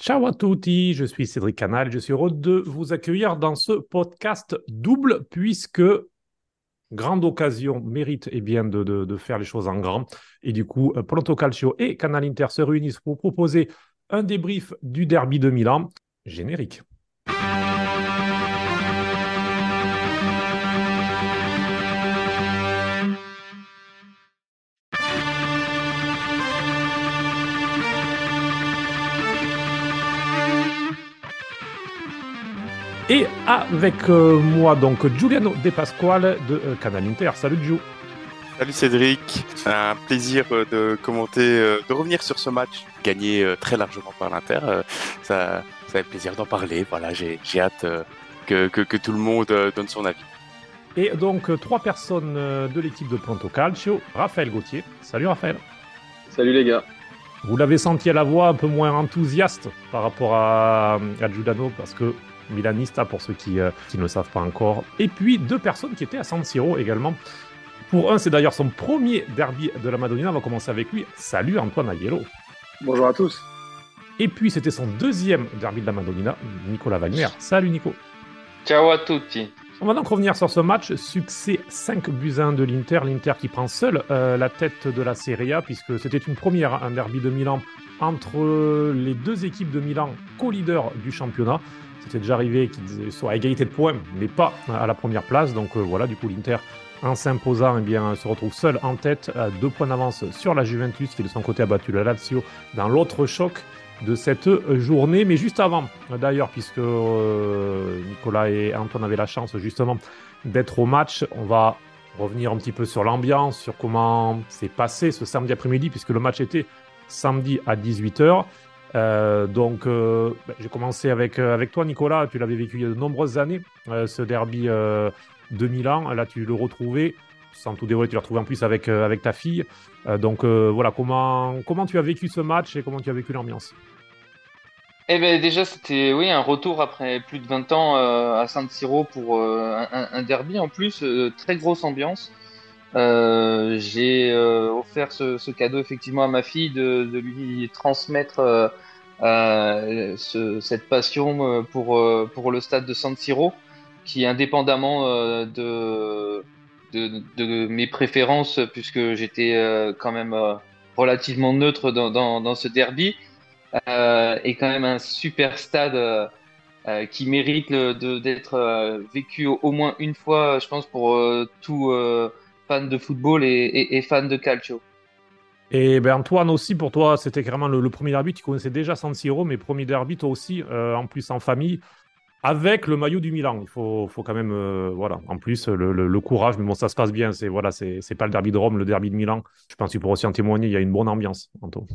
Ciao à tutti, je suis Cédric Canal je suis heureux de vous accueillir dans ce podcast double puisque grande occasion mérite eh bien, de, faire les choses en grand. Et du coup, Pronto Calcio et Canal Inter se réunissent pour proposer un débrief du derby de Milan. Générique. Et avec euh, moi, donc, Giuliano De Pasquale de euh, Canal Inter. Salut, Giu. Salut Cédric, un plaisir euh, de commenter, de revenir sur ce match gagné très largement par l'Inter. Ça, ça fait plaisir d'en parler. Voilà, j'ai hâte que, que, que, tout le monde donne son avis. Et donc, trois personnes de l'équipe de Pronto Calcio. Raphaël Gauthier. Salut Raphaël. Salut les gars. Vous l'avez senti à la voix un peu moins enthousiaste par rapport à, à Giuliano parce que Milanista pour ceux qui, euh, qui, ne le savent pas encore. Et puis deux personnes qui étaient à San Siro également. Pour un, c'est d'ailleurs son premier derby de la Madonnina. On va commencer avec lui. Salut Antoine Aguero. Bonjour à tous. Et puis c'était son deuxième derby de la Madonnina, Nicolas Wagner. Salut Nico. Ciao à tutti. On va donc revenir sur ce match. Succès 5 buts 1 de l'Inter. L'Inter qui prend seul euh, la tête de la Serie A, puisque c'était une première, un derby de Milan entre les deux équipes de Milan, co-leaders du championnat. C'était déjà arrivé qu'ils soient à égalité de points, mais pas à la première place. Donc euh, voilà, du coup, l'Inter, en s'imposant, eh bien, se retrouve seul en tête, à deux points d'avance sur la Juventus, qui de son côté a battu le Lazio dans l'autre choc de cette journée. Mais juste avant, d'ailleurs, puisque euh, Nicolas et Antoine avaient la chance justement d'être au match, on va revenir un petit peu sur l'ambiance, sur comment s'est passé ce samedi après-midi, puisque le match était samedi à 18h. Euh, donc, euh, ben, j'ai commencé avec, euh, toi, Nicolas. Tu l'avais vécu il y a de nombreuses années, ce derby de Milan. Là, tu le retrouvais, sans tout dévoiler, tu l'as retrouvé en plus avec, ta fille. donc, voilà, comment, comment tu as vécu ce match et comment tu as vécu l'ambiance? Eh ben déjà c'était oui un retour après plus de 20 ans à San Siro pour un, derby en plus très grosse ambiance euh, j'ai euh, offert ce, ce, cadeau effectivement à ma fille de, de lui transmettre euh, euh ce, cette passion pour, pour le stade de San Siro, qui indépendamment de, de, de, mes préférences, puisque j'étais quand même relativement neutre dans, dans, dans ce derby, est quand même un super stade. qui mérite d'être vécu au, moins une fois, je pense, pour tout, fan de football et, fan de calcio. Et ben Antoine aussi, pour toi, c'était carrément le, premier derby. Tu connaissais déjà San Siro, mais premier derby, toi aussi, euh, en plus en famille, avec le maillot du Milan. Il faut, faut quand même, euh, voilà, en plus, le, courage, mais bon, ça se passe bien. C'est voilà, c'est pas le derby de Rome, le derby de Milan. Je pense que tu pourras aussi en témoigner. Il y a une bonne ambiance, Antoine.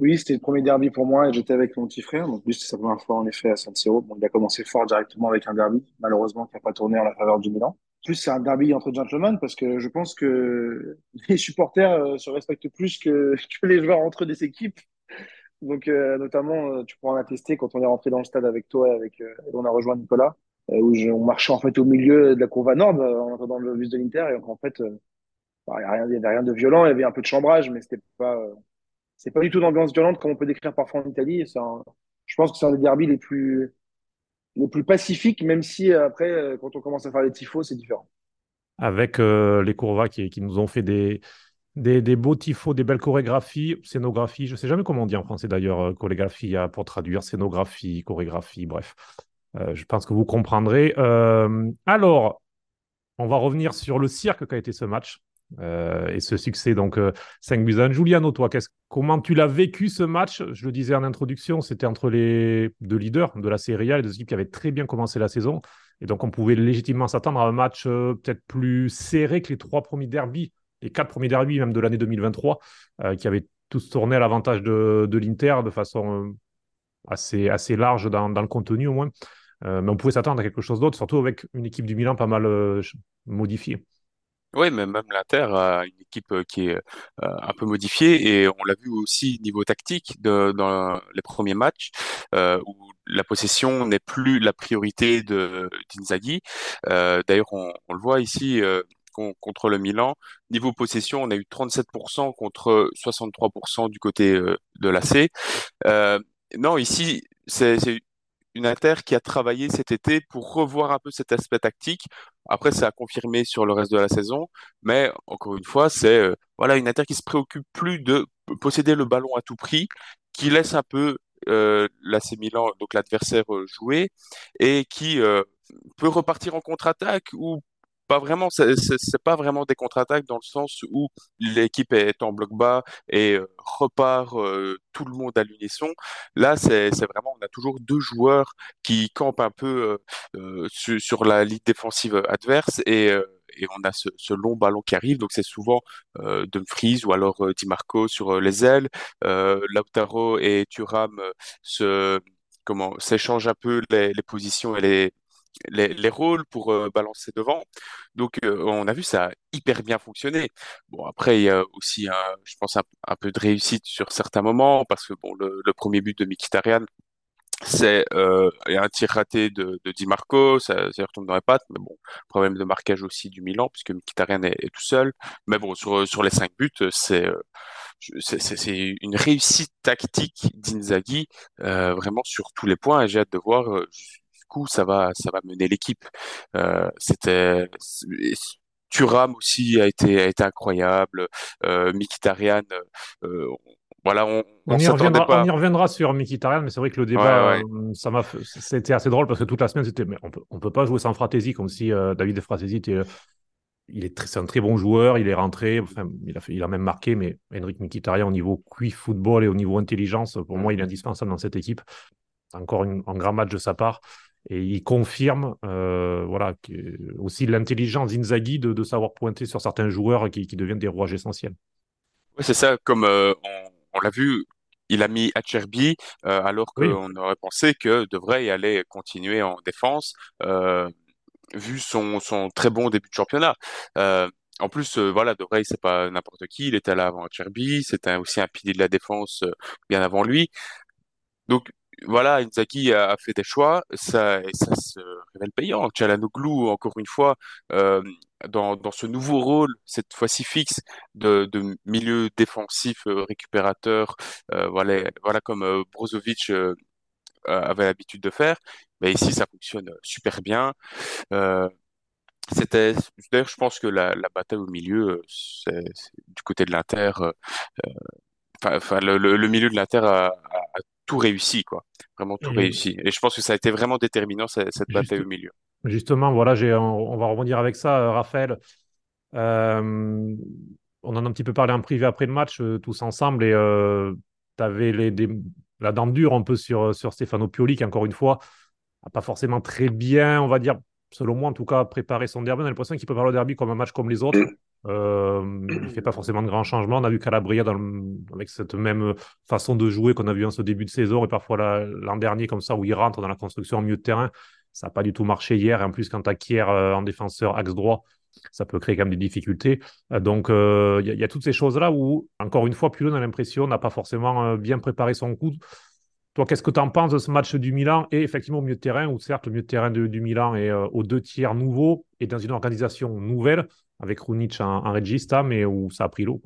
Oui, c'était le premier derby pour moi et j'étais avec mon petit frère. Donc, lui, c'était sa première fois en effet à San Siro. Bon, il a commencé fort directement avec un derby, malheureusement, qui n'a pas tourné en la faveur du Milan plus c'est un derby entre gentlemen parce que je pense que les supporters euh, se respectent plus que, que les joueurs entre des équipes. Donc, euh, notamment, euh, tu pourras en attester quand on est rentré dans le stade avec toi et avec, on a rejoint Nicolas, où on marchait en fait au milieu de la courbe à nord en entrant dans le bus de l'Inter. Et donc, en fait, bah, il n'y avait, rien, rien de violent, il y avait un peu de chambrage, mais c'était pas, c'est pas du tout d'ambiance violente comme on peut décrire parfois en Italie. Un, je pense que c'est un des derbys les plus, le plus pacifique, même si euh, après, euh, quand on commence à faire des tifos, c'est différent. Avec euh, les Courva qui, nous ont fait des, des, des, beaux tifos, des belles chorégraphies, scénographie, je ne sais jamais comment on dit en français d'ailleurs, chorégraphie pour traduire, scénographie, chorégraphie, bref. je pense que vous comprendrez. alors, on va revenir sur le cirque qu'a été ce match. Euh, et ce succès, donc 5 euh, buts à 1. Giuliano, toi, comment tu l'as vécu ce match? Je le disais en introduction, c'était entre les deux leaders de la Serie A, les deux équipes qui avaient très bien commencé la saison. Et donc, on pouvait légitimement s'attendre à un match euh, peut-être plus serré que les trois premiers derbies, les quatre premiers derbies même de l'année 2023, qui avaient tous tourné à l'avantage de, de l'Inter de façon assez, assez large dans, dans, le contenu au moins. mais on pouvait s'attendre à quelque chose d'autre, surtout avec une équipe du Milan pas mal modifiée. Oui, mais même l'Inter a une équipe euh, qui est euh, un peu modifiée et on l'a vu aussi niveau tactique de, dans les premiers matchs euh, où la possession n'est plus la priorité de d'Inzaghi. Euh, D'ailleurs, on, on, le voit ici euh, contre le Milan. Niveau possession, on a eu 37% contre 63% du côté de l'AC. non, ici, c'est une Inter qui a travaillé cet été pour revoir un peu cet aspect tactique. Après, ça a confirmé sur le reste de la saison, mais encore une fois, c'est euh, voilà une Inter qui se préoccupe plus de posséder le ballon à tout prix, qui laisse un peu euh, donc l'adversaire, euh, jouer et qui peut repartir en contre-attaque ou pas vraiment, c'est pas vraiment des contre-attaques dans le sens où l'équipe est en bloc bas et euh, repart euh, tout le monde à l'unisson. Là, c'est vraiment, on a toujours deux joueurs qui campent un peu euh, sur, la ligne défensive adverse et et on a ce, long ballon qui arrive. Donc c'est souvent euh, Dumfries ou alors Di Marco sur les ailes. Lautaro et Thuram se s'échangent un peu les, les, positions et les les, rôles pour euh, balancer devant. Donc, euh, on a vu ça a hyper bien fonctionné. Bon, après, il y a aussi, je pense, un, peu de réussite sur certains moments, parce que bon, le, premier but de Mkhitaryan, c'est euh, un tir raté de, de Di Marco, ça, ça retombe dans les pattes, mais bon, problème de marquage aussi du Milan, puisque Mkhitaryan est, tout seul. Mais bon, sur, sur les cinq buts, c'est c'est une réussite tactique d'Inzaghi, vraiment sur tous les points, et j'ai hâte de voir coup, ça va, ça va mener l'équipe. Euh, c'était Thuram aussi a été, a été incroyable. Euh, Mikitarian, euh, voilà, on, on, y reviendra, pas. on y reviendra sur Mikitarian, mais c'est vrai que le débat, euh, ça m'a, c'était assez drôle parce que toute la semaine, c'était, mais on peut, on peut pas jouer sans Fratesi, comme si euh, David Fratesi était, il est, c'est un très bon joueur, il est rentré, enfin, il a, fait, il a même marqué, mais Henrik Mikitarian, au niveau QI football et au niveau intelligence, pour moi, il est indispensable dans cette équipe. Encore un grand match de sa part. Et il confirme euh, voilà, aussi l'intelligence d'Inzaghi de, de, savoir pointer sur certains joueurs qui, qui deviennent des rouages essentiels. Oui, c'est ça. Comme euh, on, l'a vu, il a mis Acherbi euh, alors qu'on aurait pensé que devrait y aller continuer en défense, vu son, son très bon début de championnat. en plus, voilà, De Vrij, c'est pas n'importe qui. Il était là avant Acherbi. C'était aussi un pilier de la défense bien avant lui. Donc, voilà, Inzaghi a, fait des choix, ça, ça se révèle payant. Çalhanoğlu, encore une fois, euh, dans, ce nouveau rôle, cette fois-ci fixe, de, milieu défensif euh, récupérateur, euh, voilà, voilà comme Brozovic avait l'habitude de faire. Mais ici, ça fonctionne super bien. C'était, d'ailleurs, je pense que la, la bataille au milieu, c'est, du côté de l'Inter. Enfin, le, le, milieu de l'Inter a, a tout réussi, quoi. Vraiment tout réussi. Et je pense que ça a été vraiment déterminant, cette, cette bataille au milieu. Justement, voilà, j'ai, on, va rebondir avec ça, euh, Raphaël. Euh, on en a un petit peu parlé en privé après le match, euh, tous ensemble, et tu avais les, la dent dure un peu sur, sur Stefano Pioli, qui, encore une fois, n'a pas forcément très bien, on va dire, selon moi en tout cas, préparé son derby. On a l'impression qu'il prépare le derby comme un match comme les autres. Euh, il ne fait pas forcément de grands changements. On a vu Calabria dans avec cette même façon de jouer qu'on a vu en ce début de saison et parfois l'an dernier comme ça où il rentre dans la construction en milieu de terrain. Ça n'a pas du tout marché hier. En plus, quand tu acquiers euh, en défenseur axe droit, ça peut créer quand même des difficultés. Euh, donc, il y, y, a toutes ces choses-là où, encore une fois, Pulon a l'impression n'a pas forcément bien préparé son coup. Qu'est-ce que tu en penses de ce match du Milan et effectivement au milieu de terrain, où certes le milieu de terrain du Milan est aux deux tiers nouveau et dans une organisation nouvelle, avec Runic en, en regista, mais où ça a pris l'eau.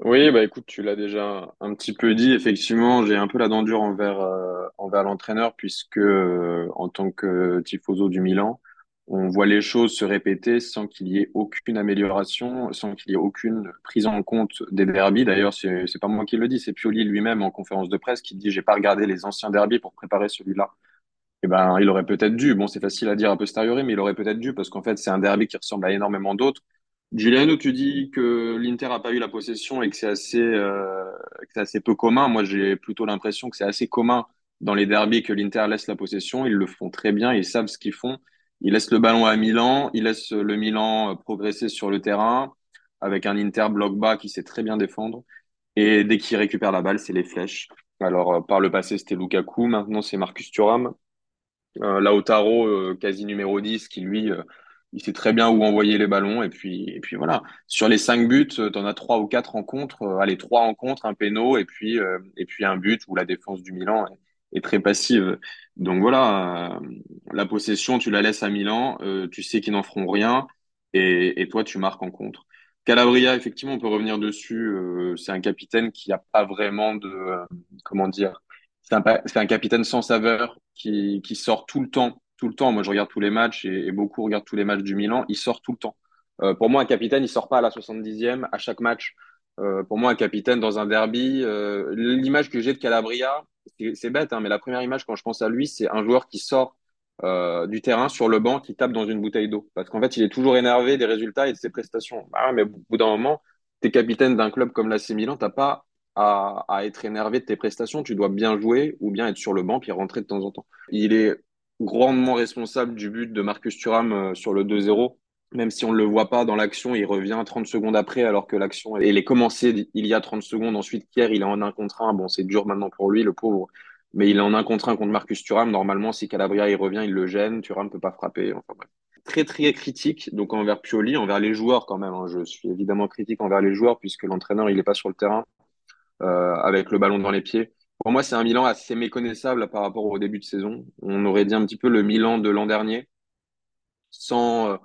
Oui, bah écoute, tu l'as déjà un petit peu dit. Effectivement, j'ai un peu la dent dure envers, euh, envers l'entraîneur, puisque euh, en tant que tifoso du Milan, on voit les choses se répéter sans qu'il y ait aucune amélioration, sans qu'il y ait aucune prise en compte des derbies. D'ailleurs, c'est, pas moi qui le dis, c'est Pioli lui-même en conférence de presse qui dit j'ai pas regardé les anciens derbies pour préparer celui-là eh ben, il aurait peut-être dû. Bon, c'est facile à dire a posteriori, mais il aurait peut-être dû parce qu'en fait, c'est un derby qui ressemble à énormément d'autres. Giuliano, tu dis que l'Inter a pas eu la possession et que c'est assez, euh, que assez peu commun. Moi, j'ai plutôt l'impression que c'est assez commun dans les derbys que l'Inter laisse la possession. Ils le font très bien, ils savent ce qu'ils font. Ils laissent le ballon à Milan, ils laissent le Milan euh, progresser sur le terrain avec un Inter bloc bas qui sait très bien défendre. Et dès qu'il récupère la balle, c'est les flèches. Alors, euh, par le passé, c'était Lukaku, maintenant c'est Marcus Thuram. Euh, Lautaro, euh, quasi numéro 10, qui lui, il sait très bien où envoyer les ballons. Et puis, et puis voilà. Sur les cinq buts, tu en as trois ou quatre rencontres. allez, trois rencontres, un péno, et puis, et puis un but où la défense du Milan est, très passive. Donc voilà, la possession, tu la laisses à Milan. tu sais qu'ils n'en feront rien. Et, et toi, tu marques en contre. Calabria, effectivement, on peut revenir dessus. c'est un capitaine qui n'a pas vraiment de, comment dire, c'est un, un capitaine sans saveur qui, qui sort tout le temps. Tout le temps. Moi, je regarde tous les matchs et, beaucoup regardent tous les matchs du Milan. Il sort tout le temps. Euh, pour moi, un capitaine, il sort pas à la 70e à chaque match. Euh, pour moi, un capitaine dans un derby, euh, l'image que j'ai de Calabria, c'est bête, hein, mais la première image quand je pense à lui, c'est un joueur qui sort euh, du terrain sur le banc, qui tape dans une bouteille d'eau. Parce qu'en fait, il est toujours énervé des résultats et de ses prestations. Bah, mais au bout d'un moment, tu es capitaine d'un club comme l'AC Milan, t'as pas à, à, être énervé de tes prestations, tu dois bien jouer ou bien être sur le banc puis rentrer de temps en temps. Il est grandement responsable du but de Marcus Thuram euh, sur le 2-0 même si on ne le voit pas dans l'action, il revient 30 secondes après, alors que l'action, elle est commencée il y a 30 secondes. Ensuite, Pierre, il est en un contre un. Bon, c'est dur maintenant pour lui, le pauvre. Mais il est en un contre un contre Marcus Thuram. Normalement, si Calabria, il revient, il le gêne. Thuram ne peut pas frapper. Enfin, bref. Très, très critique, donc envers Pioli, envers les joueurs quand même. Hein. Je suis évidemment critique envers les joueurs, puisque l'entraîneur, il n'est pas sur le terrain, euh, avec le ballon dans les pieds. Pour moi, c'est un Milan assez méconnaissable par rapport au début de saison. On aurait dit un petit peu le Milan de l'an dernier, sans... Euh,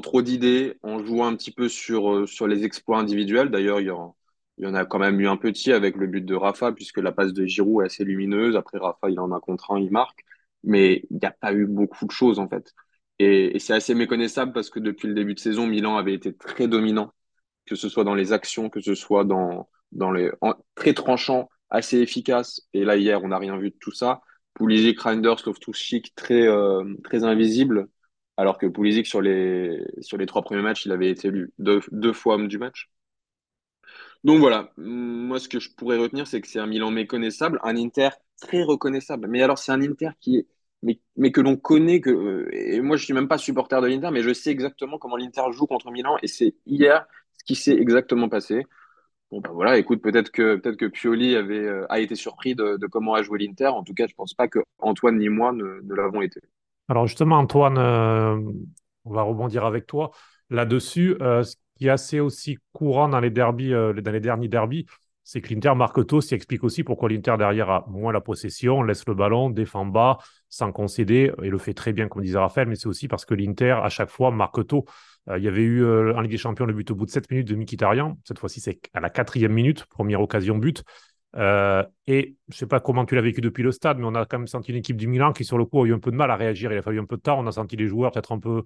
trop d'idées, en jouant un petit peu sur, euh, sur les exploits individuels. D'ailleurs, il y, en, y en a quand même eu un petit avec le but de Rafa, puisque la passe de Giroud est assez lumineuse. Après, Rafa, il en a contre un, il marque. Mais il n'y a pas eu beaucoup de choses, en fait. Et, c'est assez méconnaissable parce que depuis le début de saison, Milan avait été très dominant, que ce soit dans les actions, que ce soit dans, dans les très tranchant, assez efficace. Et là, hier, on n'a rien vu de tout ça. Pulisic, Reinders, Loftus-Cheek, très, euh, très invisible alors que Pulisic, sur les, trois premiers matchs, il avait été élu deux, deux fois homme du match. Donc voilà, moi ce que je pourrais retenir, c'est que c'est un Milan méconnaissable, un Inter très reconnaissable. Mais alors c'est un Inter qui est, mais, que l'on connaît euh, et moi je suis même pas supporter de l'Inter, mais je sais exactement comment l'Inter joue contre Milan, et c'est hier ce qui s'est exactement passé. Bon ben voilà, écoute, peut-être que peut-être que Pioli avait euh, a été surpris de, comment a joué l'Inter. En tout cas, je pense pas que Antoine ni moi ne l'avons été. Alors justement, Antoine, euh, on va rebondir avec toi là-dessus. Euh, ce qui est assez aussi courant dans les derbies, euh, dans les derniers derbies, c'est que l'Inter marque tôt, explique aussi pourquoi l'Inter derrière a moins la possession, laisse le ballon, défend bas, sans concéder, et le fait très bien, comme disait Raphaël, mais c'est aussi parce que l'Inter, à chaque fois, marque tôt. il y avait eu en Ligue des Champions le but au bout de 7 minutes de Mkhitaryan. Cette fois-ci, c'est à la quatrième minute, première occasion but. Euh, et je ne sais pas comment tu l'as vécu depuis le stade, mais on a quand même senti une équipe du Milan qui, sur le coup, a eu un peu de mal à réagir. Il a fallu un peu de temps. On a senti les joueurs peut-être un peu.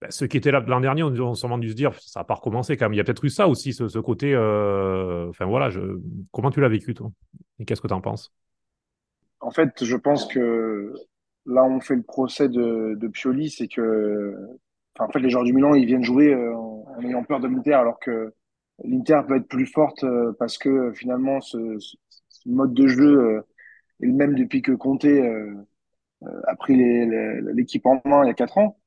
Ben, ceux qui étaient là l'an dernier on ont sûrement dû se dire ça n'a pas recommencé quand même. Il y a peut-être eu ça aussi, ce, côté. Euh, enfin voilà, comment tu l'as vécu, toi? Et qu'est-ce que tu en penses? En fait, je pense que là, on fait le procès de, de Pioli, c'est que. En fait, les joueurs du Milan, ils viennent jouer euh, en, ayant peur de l'Inter, alors que l'Inter peut être plus forte euh, parce que euh, finalement ce, ce, mode de jeu euh, est le même depuis que Conte a pris l'équipe en main il y a quatre ans.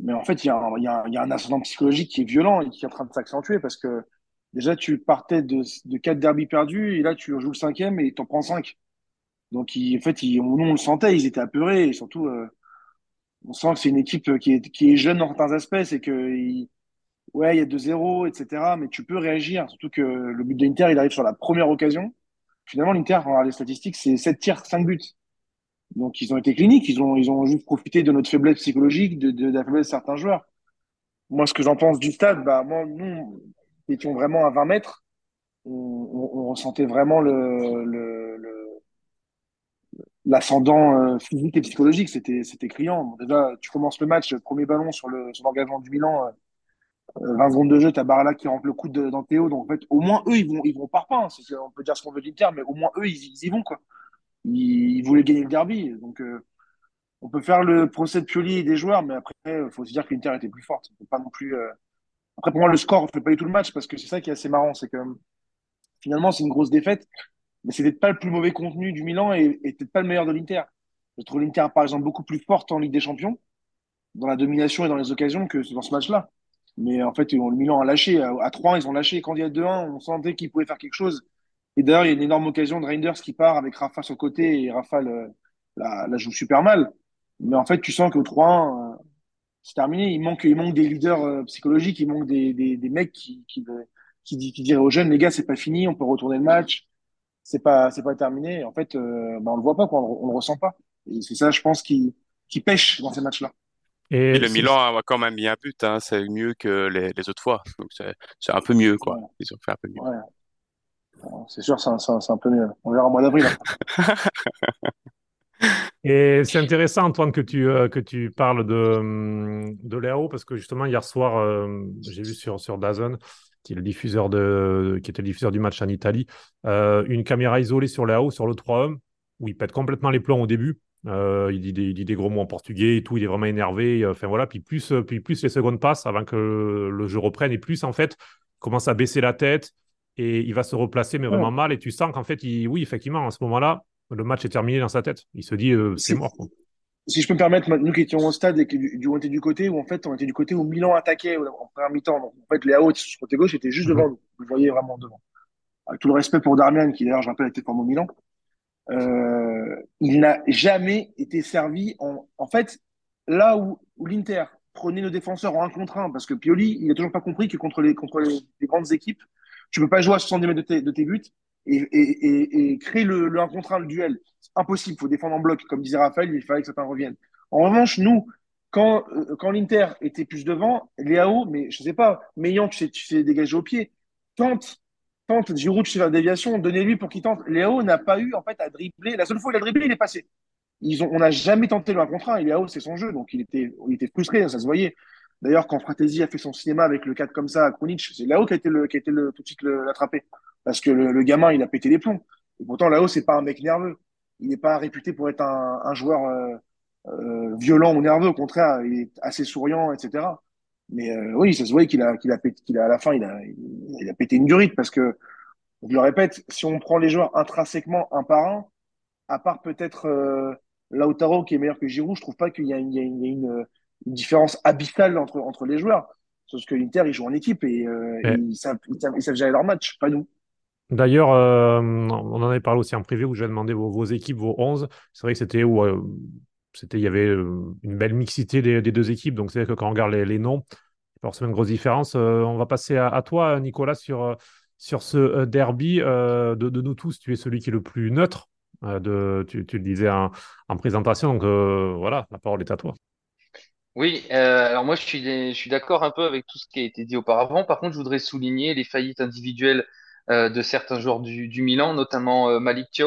Mais en fait, il y, a un, il, y il y a un ascendant psychologique qui est violent et qui est en train de s'accentuer parce que déjà tu partais de, de quatre derbies perdus et là tu joues le cinquième et t'en prends cinq. Donc en fait, ils, nous on le sentait, ils étaient apeurés et surtout on sent que c'est une équipe qui est, qui est jeune dans certains aspects, c'est que ouais, il y a 2-0, etc. Mais tu peux réagir, surtout que le but de l'Inter, il arrive sur la première occasion. Finalement, l'Inter, on regarde les statistiques, c'est 7 tirs, 5 buts. Donc, ils ont été cliniques, ils ont, ils ont juste profité de notre faiblesse psychologique, de, de, la faiblesse de certains joueurs. Moi, ce que j'en pense du stade, bah, moi, nous, étions vraiment à 20 mètres. On, on, ressentait vraiment le, le, le l'ascendant euh, physique et psychologique, c'était c'était criant. déjà, tu commences le match, premier ballon sur le sur l'engagement du Milan, 20 secondes de jeu, t'as Barala qui rentre le coup de, dans Théo. Donc, en fait, au moins, eux, ils vont, ils vont par. Hein. On peut dire ce qu'on veut l'Inter, mais au moins, eux, ils, y vont, quoi. Ils, voulaient gagner le derby. Donc, euh, on peut faire le procès de Pioli et des joueurs, mais après, il faut se dire que l'Inter était plus forte. Pas non plus. Euh, après, pour moi, le score ne fait pas du tout le match parce que c'est ça qui est assez marrant. C'est que finalement, c'est une grosse défaite, mais c'est peut-être pas le plus mauvais contenu du Milan et, et peut-être pas le meilleur de l'Inter. Je trouve l'Inter, par exemple, beaucoup plus forte en Ligue des Champions, dans la domination et dans les occasions que dans ce match-là. Mais en fait, le Milan a lâché. À 3 ils ont lâché. Quand il y a 2-1, on sentait qu'ils pouvaient faire quelque chose. Et d'ailleurs, il y a une énorme occasion de Reinders qui part avec Rafa sur le côté et Rafa la, la, joue super mal. Mais en fait, tu sens qu'au 3-1, euh, c'est terminé. Il manque, il manque des leaders euh, psychologiques, il manque des, des, des mecs qui, qui, qui, qui, diraient aux jeunes, les gars, c'est pas fini, on peut retourner le match. C'est pas, c'est pas terminé. en fait, euh, bah, on le voit pas, quoi, on, on le ressent pas. Et c'est ça, je pense, qui, qui pêche dans ces matchs-là. Et, le Milan a quand même mis un but, hein, c'est mieux que les, les, autres fois. Donc c'est un peu mieux, quoi. Ils ont fait un peu mieux. c'est sûr, c'est un, peu mieux. On verra au mois d'avril. Et c'est intéressant, Antoine, que tu, euh, que tu parles de, hum, de Léo, parce que justement, hier soir, euh, j'ai vu sur, sur Dazn, qui, est le diffuseur de, qui était le diffuseur du match en Italie, euh, une caméra isolée sur Léo, sur le 3 où il pète complètement les plombs au début. Il, dit des, il, dit des, gros mots en portugais et tout, il est vraiment énervé. Enfin voilà, puis plus, puis plus les secondes passent avant que le jeu reprenne, et plus en fait, il commence à baisser la tête et il va se replacer, mais vraiment mal. Et tu sens qu'en fait, il, oui, effectivement, à ce moment-là, le match est terminé dans sa tête. Il se dit, euh, c'est mort. Si je peux me permettre, nous qui étions au stade et qui on était du côté où en fait on était du côté où Milan attaquait en première mi-temps. Donc en fait, les AO sur côté gauche étaient juste devant mhm. nous. Vous le voyez vraiment devant. Avec tout le respect pour Darmian, qui d'ailleurs, je rappelle, était formé au Milan. Euh, il n'a jamais été servi en, en fait, là où, où l'Inter prenait nos défenseurs en un contre un, parce que Pioli, il n'a toujours pas compris que contre les, contre les, grandes équipes, tu peux pas jouer à 70 mètres de tes, de tes buts et, et, et, créer le, le 1 contre 1, le duel. C'est impossible, faut défendre en bloc. Comme disait Raphaël, il fallait que certains reviennent. En revanche, nous, quand, euh, quand l'Inter était plus devant, Léao, mais je sais pas, Meillan, tu sais, tu sais dégager au pied. Tente, tente, Giroud, sais faire déviation, donnez-lui pour qu'il tente. Léao n'a pas eu, en fait, à dribbler. La seule fois où il a dribblé, il est passé. Ils ont, on n'a jamais tenté le 1 contre 1. Et Léao, c'est son jeu, donc il était, il était frustré, ça se voyait. D'ailleurs, quand Fratesi a fait son cinéma avec le 4 comme ça à Krunic, c'est Léao qui a été le, qui a été le, tout de suite l'attraper parce que le, gamin, il a pété les plombs. Et pourtant, là-haut, c'est pas un mec nerveux. Il n'est pas réputé pour être un, un joueur euh, euh, violent ou nerveux. Au contraire, il est assez souriant, etc. Mais euh, oui, ça se voit qu'il a, qu'il a, qu'il a, à la fin, il a, il a pété une durite parce que, je le répète, si on prend les joueurs intrinsèquement un par un, à part peut-être euh, Lautaro qui est meilleur que Giroud, je trouve pas qu'il y a, il y a, une, une, différence abyssale entre, entre les joueurs. Parce que l'Inter, ils jouent en équipe et, euh, ils, savent, ils, savent, ils savent gérer leur match, pas nous. D'ailleurs, euh, on en avait parlé aussi en privé où j'ai demandé vos, vos, équipes, vos 11. C'est vrai que c'était où c'était, il y avait une belle mixité des, des deux équipes. Donc, c'est vrai que quand on regarde les, les noms, forcément une grosse différence. on va passer à, toi, Nicolas, sur, sur ce derby. De, nous tous, tu es celui qui est le plus neutre. tu, le disais en, en présentation. Donc, voilà, la parole est à toi. Oui, alors moi je suis, d'accord un peu avec tout ce qui a été dit auparavant. Par contre, je voudrais souligner les faillites individuelles euh, de certains joueurs du, Milan, notamment euh, Malik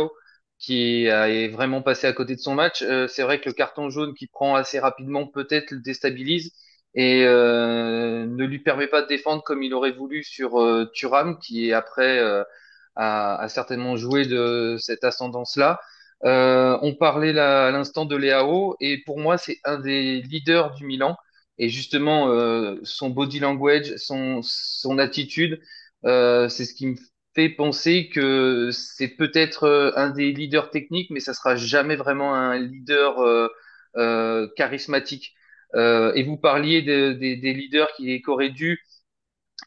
qui est vraiment passé à côté de son match. Euh, c'est vrai que le carton jaune qu'il prend assez rapidement peut-être le déstabilise et ne lui permet pas de défendre comme il aurait voulu sur Thuram, qui est après a, a, certainement joué de cette ascendance-là. on parlait là, à l'instant de Léao et pour moi c'est un des leaders du Milan et justement son body language, son, son attitude, euh, c'est ce qui me fait penser que c'est peut-être euh, un des leaders techniques, mais ça sera jamais vraiment un leader euh, charismatique. Et vous parliez des leaders qui, auraient dû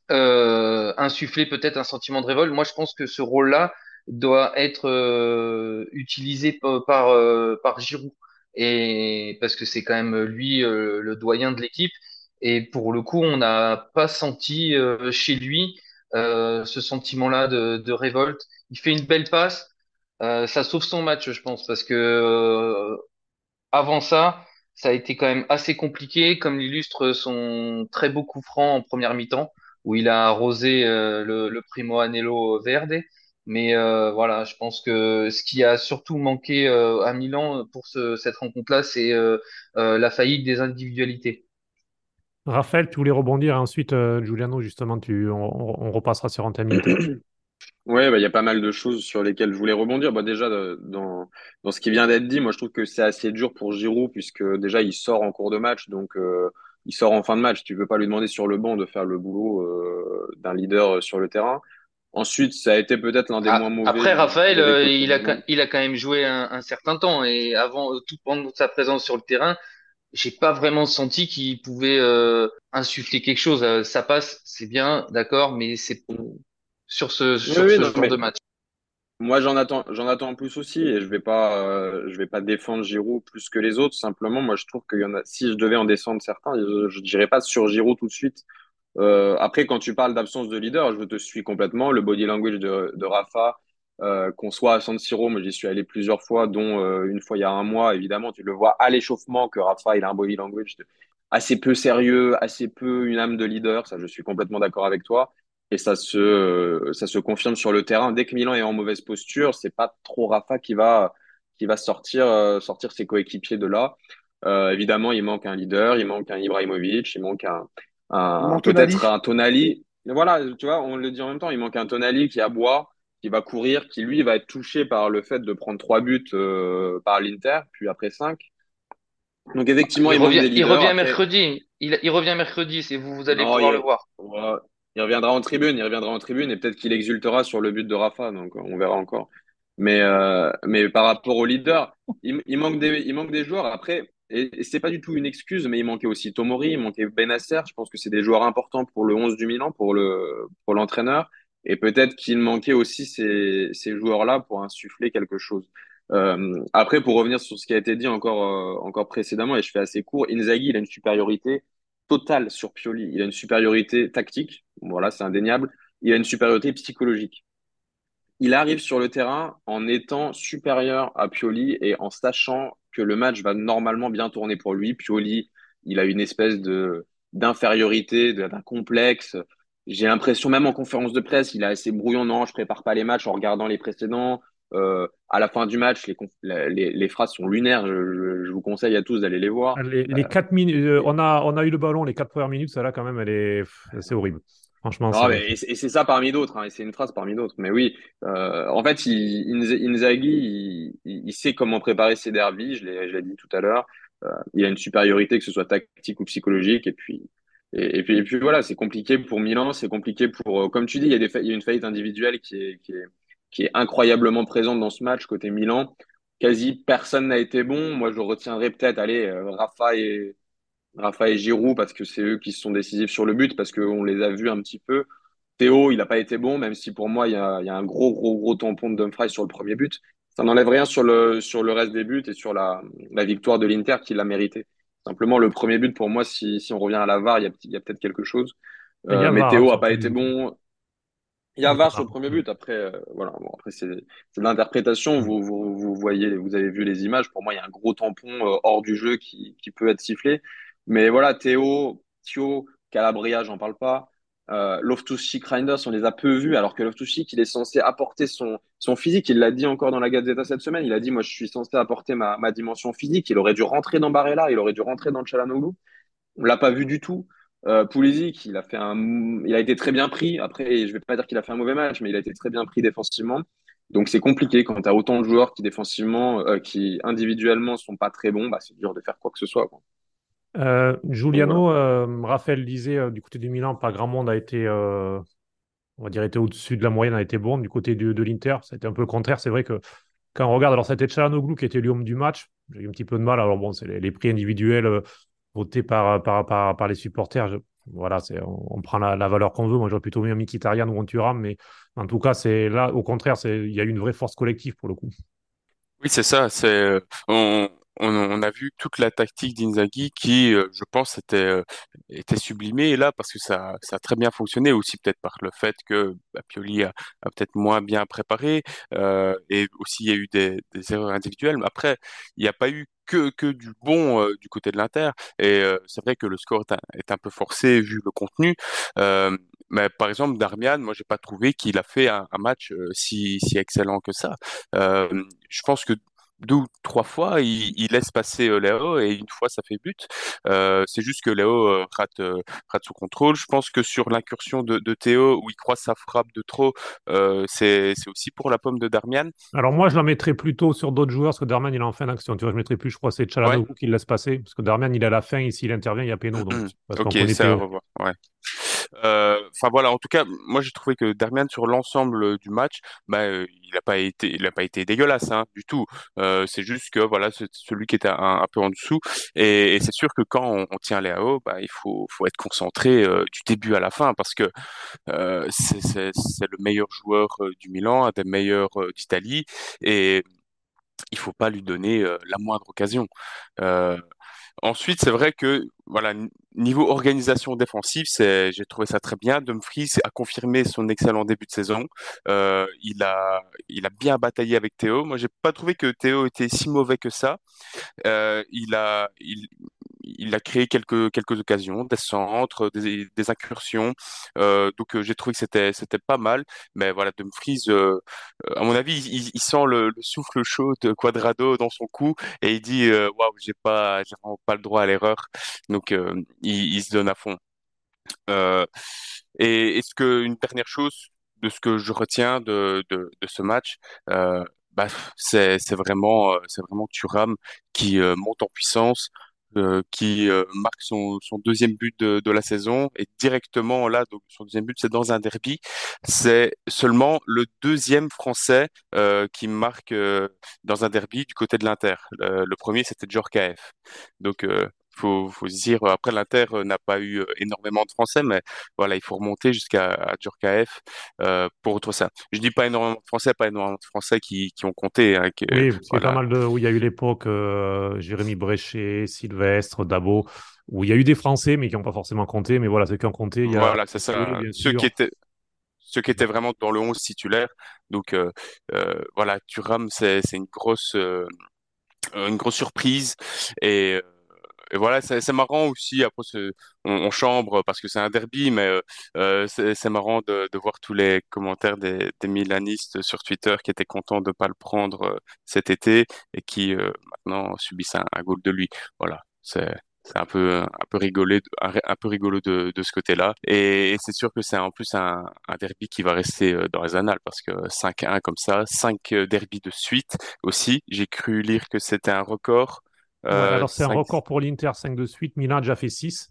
insuffler peut-être un sentiment de révolte. Moi, je pense que ce rôle-là doit être utilisé par, par, Giroud. Et parce que c'est quand même lui le doyen de l'équipe. Et pour le coup, on n'a pas senti chez lui euh, ce sentiment-là de, révolte. Il fait une belle passe, euh, ça sauve son match, je pense, parce que euh, avant ça, ça a été quand même assez compliqué, comme l'illustre son très beau coup franc en première mi-temps, où il a arrosé le, le, primo Anello Verde. Mais voilà, je pense que ce qui a surtout manqué à Milan pour ce, cette rencontre-là, c'est la faillite des individualités. Raphaël, tu voulais rebondir ensuite, euh, Giuliano, justement, tu, on, repassera sur Antenne. Oui, bah, il y a pas mal de choses sur lesquelles je voulais rebondir. Bah, déjà, dans, dans ce qui vient d'être dit, moi, je trouve que c'est assez dur pour Giroud, puisque déjà, il sort en cours de match, donc euh, il sort en fin de match. Tu ne peux pas lui demander sur le banc de faire le boulot euh, d'un leader sur le terrain. Ensuite, ça a été peut-être l'un des ah, moins mauvais. Après, Raphaël, il, a, il a quand même joué un, un certain temps, et avant, tout pendant sa présence sur le terrain, j'ai pas vraiment senti qu'il pouvait euh, insuffler quelque chose. Euh, ça passe, c'est bien, d'accord, mais c'est sur ce, sur ce genre de match. Moi, j'en attends, j'en attends plus aussi, et je vais pas, euh, je vais pas défendre Giroud plus que les autres. Simplement, moi, je trouve qu'il y en a. Si je devais en descendre certains, je, je dirais pas sur Giroud tout de suite. Euh, après, quand tu parles d'absence de leader, je te suis complètement. Le body language de, de Rafa, euh, qu'on soit à San Siro, moi j'y suis allé plusieurs fois, dont euh, une fois il y a un mois, évidemment, tu le vois à l'échauffement que Rafa il a un body language assez peu sérieux, assez peu une âme de leader, ça je suis complètement d'accord avec toi. Et ça se, ça se confirme sur le terrain. Dès que Milan est en mauvaise posture, c'est pas trop Rafa qui va, qui va sortir, euh, sortir ses coéquipiers de là. Euh, évidemment, il manque un leader, il manque un Ibrahimovic, il manque un, un peut-être un Tonali. Voilà, tu vois, on le dit en même temps, il manque un Tonali qui aboie, qui va courir, qui lui va être touché par le fait de prendre trois buts euh, par l'Inter, puis après cinq. Donc effectivement, il, revient, il revient mercredi. Il, il, revient mercredi, c'est vous, vous allez pouvoir le voir. Il reviendra en tribune, il reviendra en tribune et peut-être qu'il exultera sur le but de Rafa, donc on verra encore. Mais, euh, mais par rapport au leader, il, manque des, il manque des joueurs. Après, et, c'est pas du tout une excuse, mais il manquait aussi Tomori, il manquait Benasser. Je pense que c'est des joueurs importants pour le 11 du Milan, pour le pour l'entraîneur. Et peut-être qu'il manquait aussi ces, ces joueurs-là pour insuffler quelque chose. Euh, après, pour revenir sur ce qui a été dit encore, euh, encore précédemment, et je fais assez court, Inzaghi, il a une supériorité totale sur Pioli. Il a une supériorité tactique, voilà, c'est indéniable. Il a une supériorité psychologique. Il arrive sur le terrain en étant supérieur à Pioli et en sachant que le match va normalement bien tourner pour lui. Pioli, il a une espèce de d'infériorité, d'un complexe. J'ai l'impression, même en conférence de presse, il est assez brouillon. Non, je prépare pas les matchs en regardant les précédents. Euh, à la fin du match, les, les, les phrases sont lunaires. Je, je, vous conseille à tous d'aller les voir. Les, les quatre minutes, euh, on a, on a eu le ballon les quatre premières minutes. Ça là, quand même, elle est, c'est horrible. Franchement, et c'est ça parmi d'autres, hein, et c'est une phrase parmi d'autres. Mais oui, euh, en fait, il, Inzaghi, il, il, sait comment préparer ses derbies, je l'ai dit tout à l'heure. Euh, il a une supériorité, que ce soit tactique ou psychologique, et puis, et, et puis, et puis voilà, c'est compliqué pour Milan, c'est compliqué pour, euh, comme tu dis, il y a, des, il y a une faillite individuelle qui est, qui, est, qui est incroyablement présente dans ce match côté Milan. Quasi personne n'a été bon. Moi, je retiendrai peut-être, allez, euh, Rafa et Rafa et Giroud parce que c'est eux qui sont décisifs sur le but, parce qu'on les a vus un petit peu. Théo, il n'a pas été bon, même si pour moi, il y a, il y a un gros, gros, gros tampon de Dumfries sur le premier but. Ça n'enlève rien sur le, sur le reste des buts et sur la, la victoire de l'Inter qui l'a mérité. Simplement, le premier but, pour moi, si, si on revient à la VAR, il y a, a peut-être quelque chose. Euh, mais Théo n'a pas été bon. Il y a VAR sur le premier but. Après, euh, voilà. Bon, après, c'est de l'interprétation. Vous, vous, vous, voyez, vous avez vu les images. Pour moi, il y a un gros tampon euh, hors du jeu qui, qui peut être sifflé. Mais voilà, Théo, Thio, Calabria, j'en parle pas. Euh, Loftus-Cheek, Reinders, on les a peu vus, alors que Loftus-Cheek, il est censé apporter son, son physique. Il l'a dit encore dans la Gazeta cette semaine. Il a dit, moi, je suis censé apporter ma, ma dimension physique. Il aurait dû rentrer dans Barella, il aurait dû rentrer dans Chalanoglu. On l'a pas vu du tout. Euh, Pulisic, il a fait un, il a été très bien pris. Après, je vais pas dire qu'il a fait un mauvais match, mais il a été très bien pris défensivement. Donc c'est compliqué quand tu as autant de joueurs qui défensivement, euh, qui individuellement sont pas très bons, bah, c'est dur de faire quoi que ce soit. Quoi. Euh, Giuliano, euh, Raphaël disait du côté du Milan, pas grand monde a été, on va dire, été au-dessus de la moyenne, a été bon. Du côté de, de l'Inter, c'était un peu le contraire. C'est vrai que quand on regarde, alors c'était Chalanoglu qui était l'homme du match. J'ai eu un petit peu de mal. Alors bon, c'est les, prix individuels votés par, par, par, par, les supporters. voilà, c'est, on, prend la, valeur qu'on veut. Moi, j'aurais plutôt mis un Mkhitaryan ou un Thuram, mais en tout cas, c'est là, au contraire, il y a une vraie force collective pour le coup. Oui, c'est ça. C'est on, on, a vu toute la tactique d'Inzaghi qui, euh, je pense, était, euh, était sublimée là parce que ça, ça a très bien fonctionné aussi peut-être par le fait que bah, Pioli a, peut-être moins bien préparé euh, et aussi il y a eu des, des erreurs individuelles. Mais après, il n'y a pas eu que, que du bon du côté de l'Inter et c'est vrai que le score est un, peu forcé vu le contenu. mais par exemple, Darmian, moi, j'ai pas trouvé qu'il a fait un, match si, si excellent que ça. je pense que deux ou trois fois, il, laisse passer euh, Léo et une fois ça fait but. Euh, c'est juste que Léo euh, rate, euh, rate son contrôle. Je pense que sur l'incursion de, de, Théo, où il croise sa frappe de trop, c'est aussi pour la pomme de Darmian. Alors moi, je la mettrais plutôt sur d'autres joueurs, parce que Darmian, il est en fin d'action. Tu vois, je mettrais plus, je crois, c'est Chalanoglu qui le laisse passer, parce que Darmian, il est à la fin, et s'il intervient, il y a péno. Donc, ok, ça, revoir. Ouais. Enfin voilà, en tout cas, moi j'ai trouvé que Darmian sur l'ensemble du match, bah, il n'a pas été, il a pas été dégueulasse hein, du tout. Euh, c'est juste que voilà, c'est celui qui était un, peu en dessous. Et, et c'est sûr que quand on, on tient les AO, bah, il faut, faut être concentré euh, du début à la fin parce que euh, c'est le meilleur joueur euh, du Milan, un des meilleurs euh, d'Italie, et il faut pas lui donner la moindre occasion. Ensuite, c'est vrai que voilà, niveau organisation défensive, j'ai trouvé ça très bien. Dumfries a confirmé son excellent début de saison. Euh, il a, il a bien bataillé avec Théo. Moi, j'ai pas trouvé que Théo était si mauvais que ça. Euh, il a, il, il a créé quelques quelques occasions, des centres, des, des incursions. Euh, donc j'ai trouvé que c'était c'était pas mal. Mais voilà, Dumfries, à mon avis, il, il sent le, le, souffle chaud de Quadrado dans son cou et il dit waouh, j'ai pas j'ai vraiment pas le droit à l'erreur. Donc il, il, se donne à fond. et est-ce que une dernière chose de ce que je retiens de, de, de ce match, euh, bah, c'est vraiment euh, c'est vraiment Thuram qui euh, monte en puissance, euh, qui marque son, son deuxième but de, de la saison et directement là donc son deuxième but c'est dans un derby. C'est seulement le deuxième Français qui marque dans un derby du côté de l'Inter. Le, le premier c'était Djorkaeff. Donc faut, faut se dire, après l'Inter euh, n'a pas eu euh, énormément de Français, mais voilà, il faut remonter jusqu'à Djurkaeff euh, pour retrouver ça. Je dis pas énormément de Français, pas énormément de Français qui, qui ont compté. Hein, oui, c'est pas mal de où il y a eu l'époque Jérémy Bréchet, Sylvestre, Dabo, où il y a eu des Français mais qui n'ont pas forcément compté. Mais voilà, ceux qui ont compté, il y a voilà, c'est ça. ceux qui étaient ceux qui étaient vraiment dans le 11 titulaire. Donc euh, voilà, Thuram, c'est une grosse une grosse surprise et et voilà, c'est marrant aussi. Après, on, on, chambre parce que c'est un derby, mais euh, euh c'est marrant de, de, voir tous les commentaires des, des, Milanistes sur Twitter qui étaient contents de pas le prendre euh, cet été et qui euh, maintenant subissent un, un, goal de lui. Voilà, c'est un peu un peu rigolé un, peu rigolo de, de ce côté-là et, c'est sûr que c'est en plus un, un, derby qui va rester dans les annales parce que 5-1 comme ça 5 derbys de suite aussi j'ai cru lire que c'était un record euh, alors, c'est un record pour l'Inter, 5 de suite. Milan a déjà fait 6.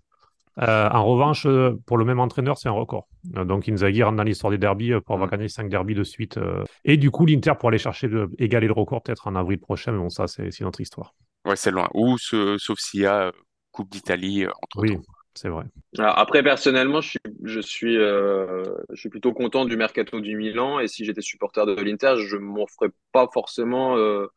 Euh, en revanche, euh, pour le même entraîneur, c'est un record. donc Inzaghi rentre dans l'histoire des derbies pour avoir mm. gagné 5 derbies de suite. Et du coup, l'Inter pour aller chercher de, égaler le record peut-être en avril prochain. Mais bon, ça, c'est notre histoire. Ouais, c'est loin. Ou sauf s'il y a Coupe d'Italie entre Oui, c'est vrai. Alors, après, personnellement, je suis, je, suis, je suis plutôt content du mercato du Milan. Et si j'étais supporter de l'Inter, je ne m'en ferais pas forcément euh,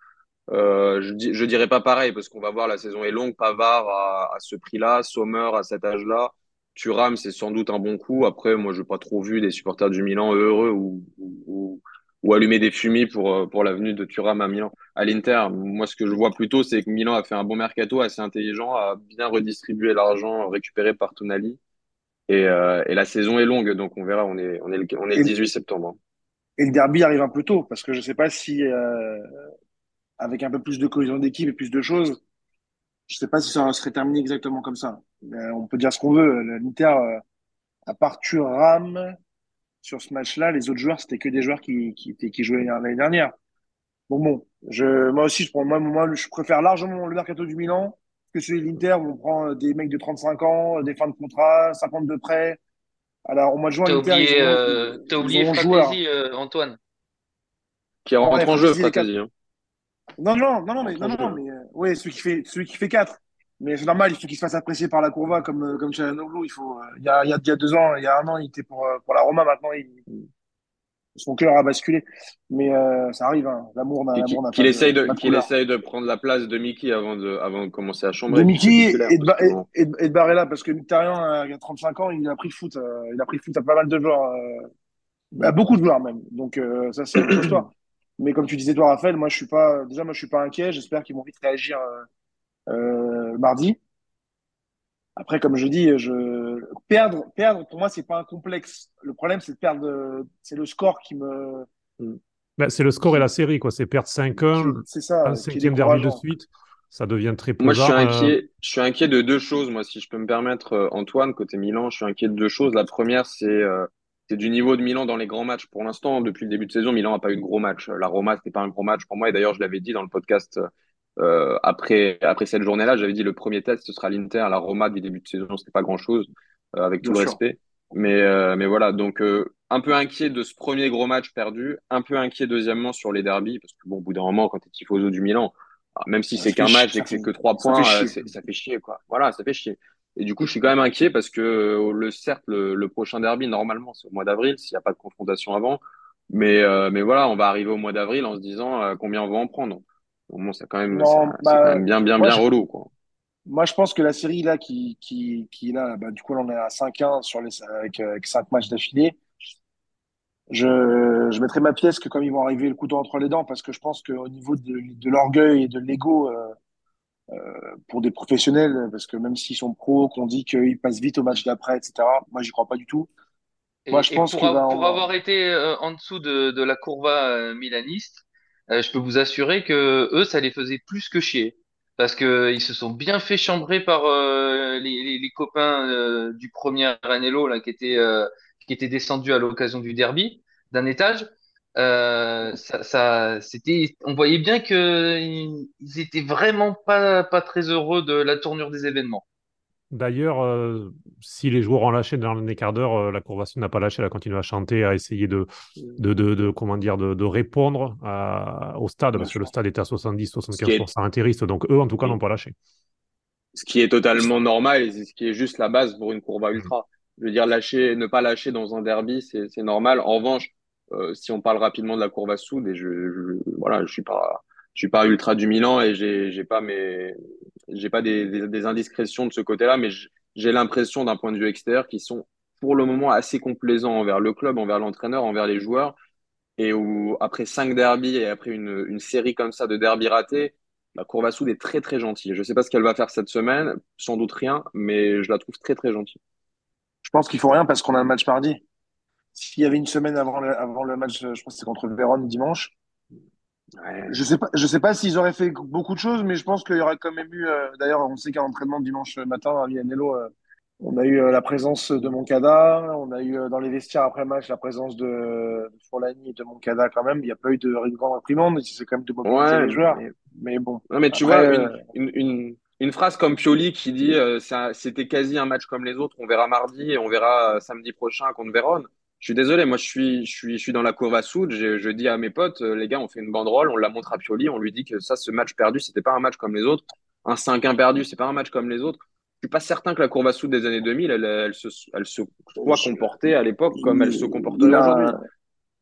je, je dirais pas pareil parce qu'on va voir la saison est longue. Pavard à, à ce prix-là, Sommer à cet âge-là, Thuram c'est sans doute un bon coup. Après, moi, je n'ai pas trop vu des supporters du Milan heureux ou, ou, ou allumer des fumis pour euh, pour l'avenue de Thuram à Milan. À l'Inter, moi, ce que je vois plutôt, c'est que Milan a fait un bon mercato assez intelligent, a bien redistribué l'argent récupéré par Tonali. Et, euh, et, la saison est longue, donc on verra. On est on est le, on est le 18 septembre. Et le derby arrive un peu tôt parce que je sais pas si euh, avec un peu plus de cohésion d'équipe et plus de choses, je sais pas si ça serait terminé exactement comme ça. on peut dire ce qu'on veut. L'Inter, euh, à part Thuram, sur ce match-là, les autres joueurs, c'était que des joueurs qui, qui, qui jouaient l'année dernière. Donc bon, je, moi aussi, je, prends, moi, moi, je préfère largement le mercato du Milan que celui de l'Inter où on prend des mecs de 35 ans, des fins de contrat, 50 de prêt. Alors, au mois de juin, l'Inter, oublié, ils ont, euh, t'as oublié Fratesi, euh, Antoine. Qui rentre en jeu, Fratesi. Hein. Non, non, non, non, mais, non, non, mais euh, oui, celui qui fait, celui qui fait 4. Mais c'est normal, il faut qu'il se fasse apprécier par la Courva comme, euh, comme Chalanoglu. Il faut, euh, il y a, il y a, il y a deux ans, il y a un an, il était pour, pour la Roma. Maintenant, il, son cœur a basculé. Mais euh, ça arrive, hein. l'amour n'a Qu'il qu essaye, de, qu'il essaye de prendre la place de Mickey avant de, avant de commencer à chambrer. De Mickey et, de, et, et, de Barella, parce que Mkhitaryan, il y a 35 ans, il a pris le foot. il a pris le foot à pas mal de joueurs. à beaucoup de joueurs même. Donc ça, c'est une histoire. Mais comme tu disais toi, Raphaël, moi je suis pas déjà moi je suis pas inquiet. J'espère qu'ils vont vite réagir euh, euh, mardi. Après, comme je dis, je perdre, perdre pour moi c'est pas un complexe. Le problème c'est de perdre, c'est le score qui me. Ben, c'est le score et la série quoi. C'est perdre 5-1, c'est ça, un cinquième derby de suite. Ça devient très pesant. Moi, je suis inquiet. Euh. Je suis inquiet de deux choses. Moi, si je peux me permettre, Antoine, côté Milan, je suis inquiet de deux choses. La première, c'est c'est du niveau de Milan dans les grands matchs. Pour l'instant, depuis le début de saison, Milan n'a pas eu de gros match. La Roma, c'était pas un gros match pour moi. Et d'ailleurs, je l'avais dit dans le podcast euh, après après cette journée-là, j'avais dit le premier test ce sera l'Inter. La Roma du début de saison, c'était pas grand-chose, euh, avec tout le respect. Mais euh, mais voilà, donc euh, un peu inquiet de ce premier gros match perdu, un peu inquiet deuxièmement sur les derbies, parce que bon, au bout d'un moment, quand tu es tifoso du Milan, même si c'est qu'un match et que c'est que trois points, ça fait, ça fait chier quoi. Voilà, ça fait chier. Et du coup, je suis quand même inquiet parce que euh, le certes, le, prochain derby, normalement, c'est au mois d'avril, s'il n'y a pas de confrontation avant. Mais, euh, mais voilà, on va arriver au mois d'avril en se disant euh, combien on va en prendre. Bon, c'est quand même, bah, quand même bien, bien, bien relou. Quoi. Moi, je pense que la série là, qui, qui, qui là, bah, du coup, on est à 5-1 sur les, avec, avec 5 matchs d'affilée. Je, je mettrai ma pièce que comme ils vont arriver le couteau entre les dents, parce que je pense qu'au niveau de, de l'orgueil et de l'ego, pour des professionnels, parce que même s'ils sont pros, qu'on dit qu'ils passent vite au match d'après, etc. Moi, j'y crois pas du tout. Moi, je pense pour, pour avoir été en dessous de, de la courba milaniste, je peux vous assurer que eux, ça les faisait plus que chier parce que ils se sont bien fait chambrer par euh, les, les, copains euh, du premier Anello là qui était euh, qui était descendu à l'occasion du derby d'un étage. Ça, ça c'était, on voyait bien que ils étaient vraiment pas pas très heureux de la tournure des événements. D'ailleurs, euh, si les joueurs ont lâché dans le quart d'heure, euh, la Courvasson n'a pas lâché, elle a continué à chanter, à essayer de, de, de, comment dire, de, répondre au stade, parce que le stade était à 70-75% intériste, donc eux, en tout cas, n'ont pas lâché. Ce qui est totalement normal et ce qui est juste la base pour une courba ultra. Je veux dire, lâcher, ne pas lâcher dans un derby, c'est normal. En revanche, euh, si on parle rapidement de la courba soude, et je, je voilà, je suis pas, ultra du Milan et j'ai pas mes j'ai pas des, indiscrétions de ce côté-là, mais j'ai l'impression d'un point de vue extérieur qu'ils sont pour le moment assez complaisants envers le club, envers l'entraîneur, envers les joueurs. Et où, après cinq derbies et après une, série comme ça de derbies ratés, la Courvassoud est très très gentille. Je ne sais pas ce qu'elle va faire cette semaine, sans doute rien, mais je la trouve très très gentille. Je pense qu'il faut rien parce qu'on a le match mardi. S'il y avait une semaine avant le, avant le match, je pense que c'est contre Vérone dimanche, je sais pas, je sais pas s'ils auraient fait beaucoup de choses, mais je pense qu'il y aurait quand même eu. Euh, d'ailleurs, on sait qu'à l'entraînement dimanche matin à Vianello, euh, on a eu euh, la présence de Moncada, on a eu dans les vestiaires après match la présence de, de Forlani et de Moncada quand même. Il n'y a pas eu de grande imprimante, c'est quand même de mobiliser les joueurs. Mais, bon. Non, mais tu vois, une, une, une, phrase comme Pioli qui dit c'était quasi un match comme les autres, on verra mardi et on verra samedi prochain contre Vérone je suis désolé, moi je suis, je suis, je suis dans la courbe à soude. Je, je, dis à mes potes, euh, les gars, on fait une banderole, on la montre à Pioli, on lui dit que ça, ce match perdu, c'était pas un match comme les autres. Un 5-1 perdu, c'est pas un match comme les autres. Je suis pas certain que la courbe à soude des années 2000, elle, elle, se, elle se soit comportée à l'époque comme elle se comporte aujourd'hui.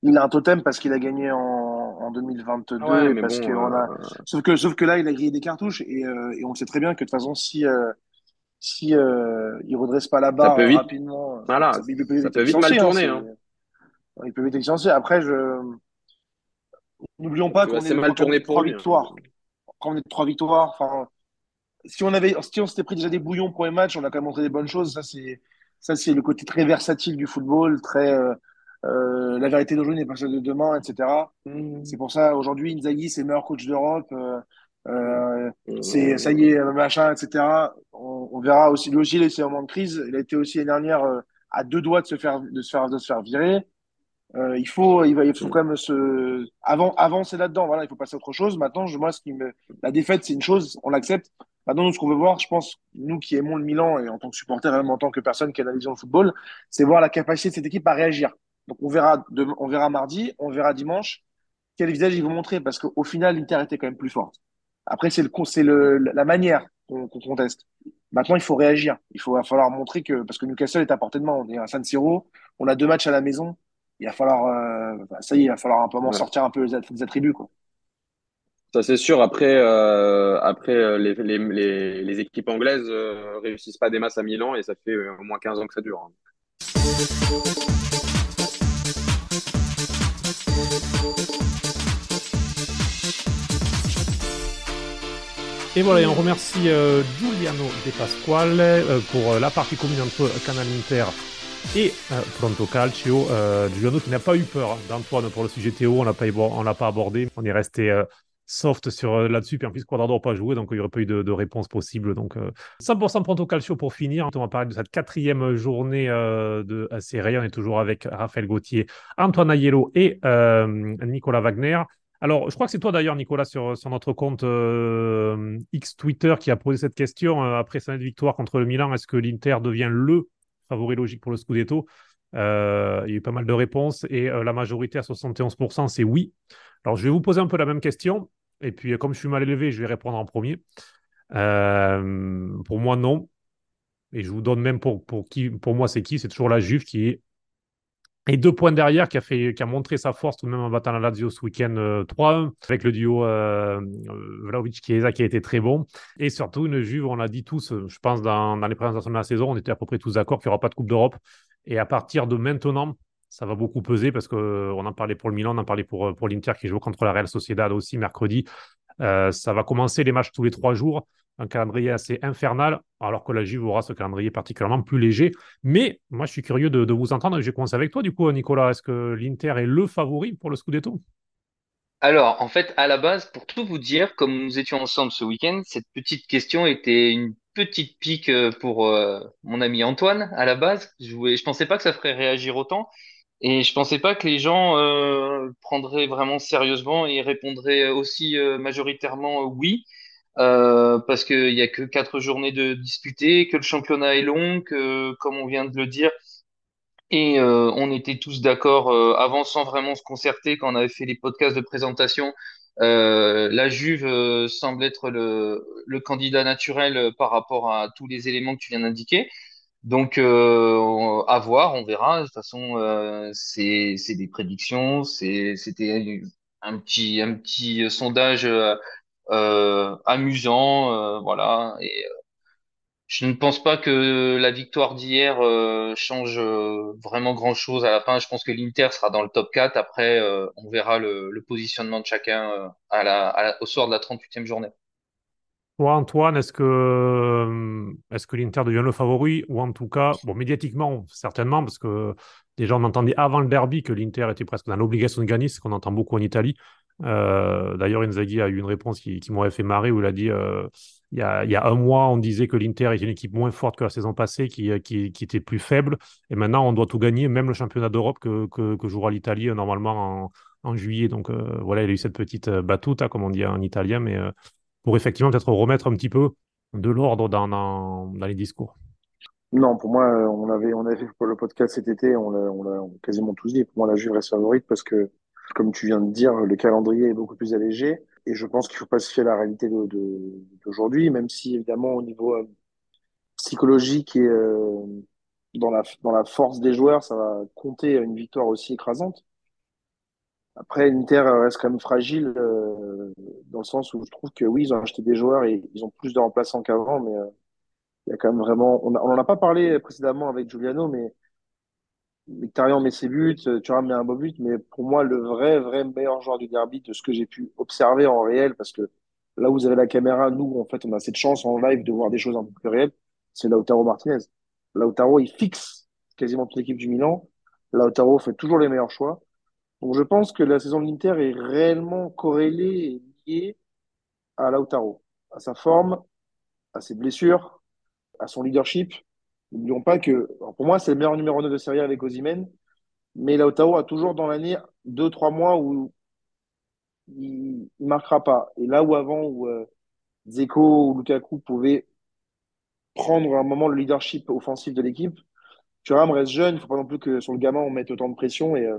Il a un totem parce qu'il a gagné en, en 2022. parce que on a... Euh, sauf, que, sauf que là, il a grillé des cartouches et, euh, et on sait très bien que de toute façon, si, si euh, il redresse pas la barre rapidement, voilà, ça, peut, vite mal hein, tourner. Hein, Il peut vite licencier. Après, je n'oublions pas qu'on est mal tourné pour trois lui, hein. victoires. Quand on est trois victoires, enfin, si on avait, si on s'était pris déjà des bouillons pour les matchs, on a quand même montré des bonnes choses. Ça, c'est, ça, c'est le côté très versatile du football, très, euh, euh, la vérité d'aujourd'hui n'est pas celle de demain, etc. Mmh. C'est pour ça, aujourd'hui, Inzaghi, c'est le meilleur coach d'Europe. Euh, euh, c'est ça y est, machin, etc. On, on verra aussi. Lui aussi, il a moment de crise. Il a été aussi l'année dernière euh, à deux doigts de se faire, de se faire, de se faire virer. Euh, il faut, il va, il faut quand même se, avant, avancer là-dedans. Voilà, il faut passer à autre chose. Maintenant, je, moi, ce qui me, la défaite, c'est une chose, on l'accepte. Maintenant, nous, ce qu'on veut voir, je pense, nous qui aimons le Milan et en tant que supporter, même en tant que personne qui analyse le football, c'est voir la capacité de cette équipe à réagir. Donc, on verra, on verra mardi, on verra dimanche quel visage ils vont montrer? Parce qu'au final, l'Inter était quand même plus forte. Après, c'est le, c'est le, la manière qu'on conteste. Maintenant, il faut réagir. Il faut, va falloir montrer que, parce que Newcastle est à portée de main. On est à San Siro, on a deux matchs à la maison. Il va falloir, euh, ça y est, il va falloir un peu sortir un peu les, attributs, quoi. Ça, c'est sûr. Après, euh, après euh, les, les, les, les, équipes anglaises euh, réussissent pas des masses à Milan et ça fait au moins 15 ans que ça dure. Hein. Et voilà, et on remercie euh, Giuliano De Pasquale euh, pour euh, la partie commune entre Canal Inter et Pronto Calcio. Giuliano qui n'a pas eu peur d'Antoine pour le sujet Théo, on on l'a pas abordé, on est resté soft sur là-dessus, puis en plus Quadrado n'a pas joué, donc il n'y aurait pas eu de, réponse possible. Donc 100% Pronto Calcio pour finir. On va parler de cette quatrième journée de série. On est toujours avec Raphaël Gauthier, Antoine Aiello et Nicolas Wagner. Alors, je crois que c'est toi d'ailleurs, Nicolas, sur, notre compte euh, X Twitter qui a posé cette question. Euh, après sa victoire contre le Milan, est-ce que l'Inter devient le favori logique pour le Scudetto? Euh, Il y a eu pas mal de réponses et la majorité à 71%, c'est oui. Alors, je vais vous poser un peu la même question. Et puis, comme je suis mal élevé, je vais répondre en premier. pour moi, non. Et je vous donne même pour, pour qui, pour moi, c'est qui? C'est toujours la Juve qui est et deux points derrière qui a, fait, qui a montré sa force tout de même en battant la Lazio ce week-end 3-1 euh, avec le duo euh, euh Vlaovic-Chiesa qui a été très bon. Et surtout une Juve, on l'a dit tous, je pense dans, les présentations de la saison, on était à peu près tous d'accord qu'il n'y aura pas de Coupe d'Europe. Et à partir de maintenant, ça va beaucoup peser parce qu'on en parlait pour le Milan, on en parlait pour, pour l'Inter qui joue contre la Real Sociedad aussi mercredi. Euh, ça va commencer les matchs tous les trois jours. Un calendrier assez infernal, alors que la Juve aura ce calendrier particulièrement plus léger. Mais moi, je suis curieux de, vous entendre. Je vais commencer avec toi, du coup, Nicolas. Est-ce que l'Inter est le favori pour le Scudetto? Alors, en fait, à la base, pour tout vous dire, comme nous étions ensemble ce week-end, cette petite question était une petite pique euh, pour euh, mon ami Antoine à la base. Je ne pensais pas que ça ferait réagir autant. Et je pensais pas que les gens euh, prendraient vraiment sérieusement et répondraient aussi majoritairement oui. Euh, parce qu'il y a que quatre journées de disputer, que le championnat est long, que, comme on vient de le dire, et euh, on était tous d'accord euh, avant sans vraiment se concerter quand on avait fait les podcasts de présentation. La Juve semble être le, candidat naturel par rapport à tous les éléments que tu viens d'indiquer. Donc à voir, on verra. De toute façon, c'est des prédictions. C'était un petit sondage amusant, euh, voilà. Et euh, je ne pense pas que la victoire d'hier change vraiment grand-chose à la fin. Je pense que l'Inter sera dans le top 4. Après, on verra le, positionnement de chacun au soir de la 38e journée. Toi, Antoine, est-ce que, l'Inter devient le favori? Ou en tout cas, médiatiquement, certainement, parce que déjà on entendait avant le derby que l'Inter était presque dans l'obligation de gagner, ce qu'on entend beaucoup en Italie. Euh, d'ailleurs, Inzaghi a eu une réponse qui, m'aurait fait marrer où il a dit euh, il, y a, un mois, on disait que l'Inter était une équipe moins forte que la saison passée, qui, qui, était plus faible. Et maintenant, on doit tout gagner, même le championnat d'Europe que, jouera l'Italie euh, normalement en, juillet. Donc voilà, il a eu cette petite battuta, comme on dit en italien, mais pour effectivement peut-être remettre un petit peu de l'ordre dans, dans, les discours. Non, pour moi, on avait, on avait fait le podcast cet été, on l'a quasiment tous dit. Pour moi, la Juve reste favorite parce que comme tu viens de dire, le calendrier est beaucoup plus allégé. Et je pense qu'il faut pas se fier à la réalité d'aujourd'hui, de, même si évidemment au niveau euh, psychologique et euh, dans, la, dans la force des joueurs, ça va compter une victoire aussi écrasante. Après, l'Inter reste quand même fragile euh, dans le sens où je trouve que oui, ils ont acheté des joueurs et ils ont plus de remplaçants qu'avant, mais il y a quand même vraiment. On n'en a pas parlé précédemment avec Giuliano, mais Mkhitaryan met ses buts, euh, Thuram met un beau but, mais pour moi, le vrai, vrai meilleur joueur du derby, de ce que j'ai pu observer en réel, parce que là où vous avez la caméra, nous, en fait, on a cette chance en live de voir des choses un peu plus réelles, c'est Lautaro Martinez. Lautaro, il fixe quasiment toute l'équipe du Milan. Lautaro fait toujours les meilleurs choix. Donc je pense que la saison de l'Inter est réellement corrélée et liée à Lautaro, à sa forme, à ses blessures, à son leadership. N'oublions pas que, pour moi, c'est le meilleur numéro 9 de série avec Ozymen, mais Lautaro a toujours dans l'année deux, trois mois où il ne marquera pas. Et là où avant, où euh, Zeko ou Lukaku pouvaient prendre un moment le leadership offensif de l'équipe, Thuram reste jeune, il ne faut pas non plus que sur le gamin on mette autant de pression, et euh,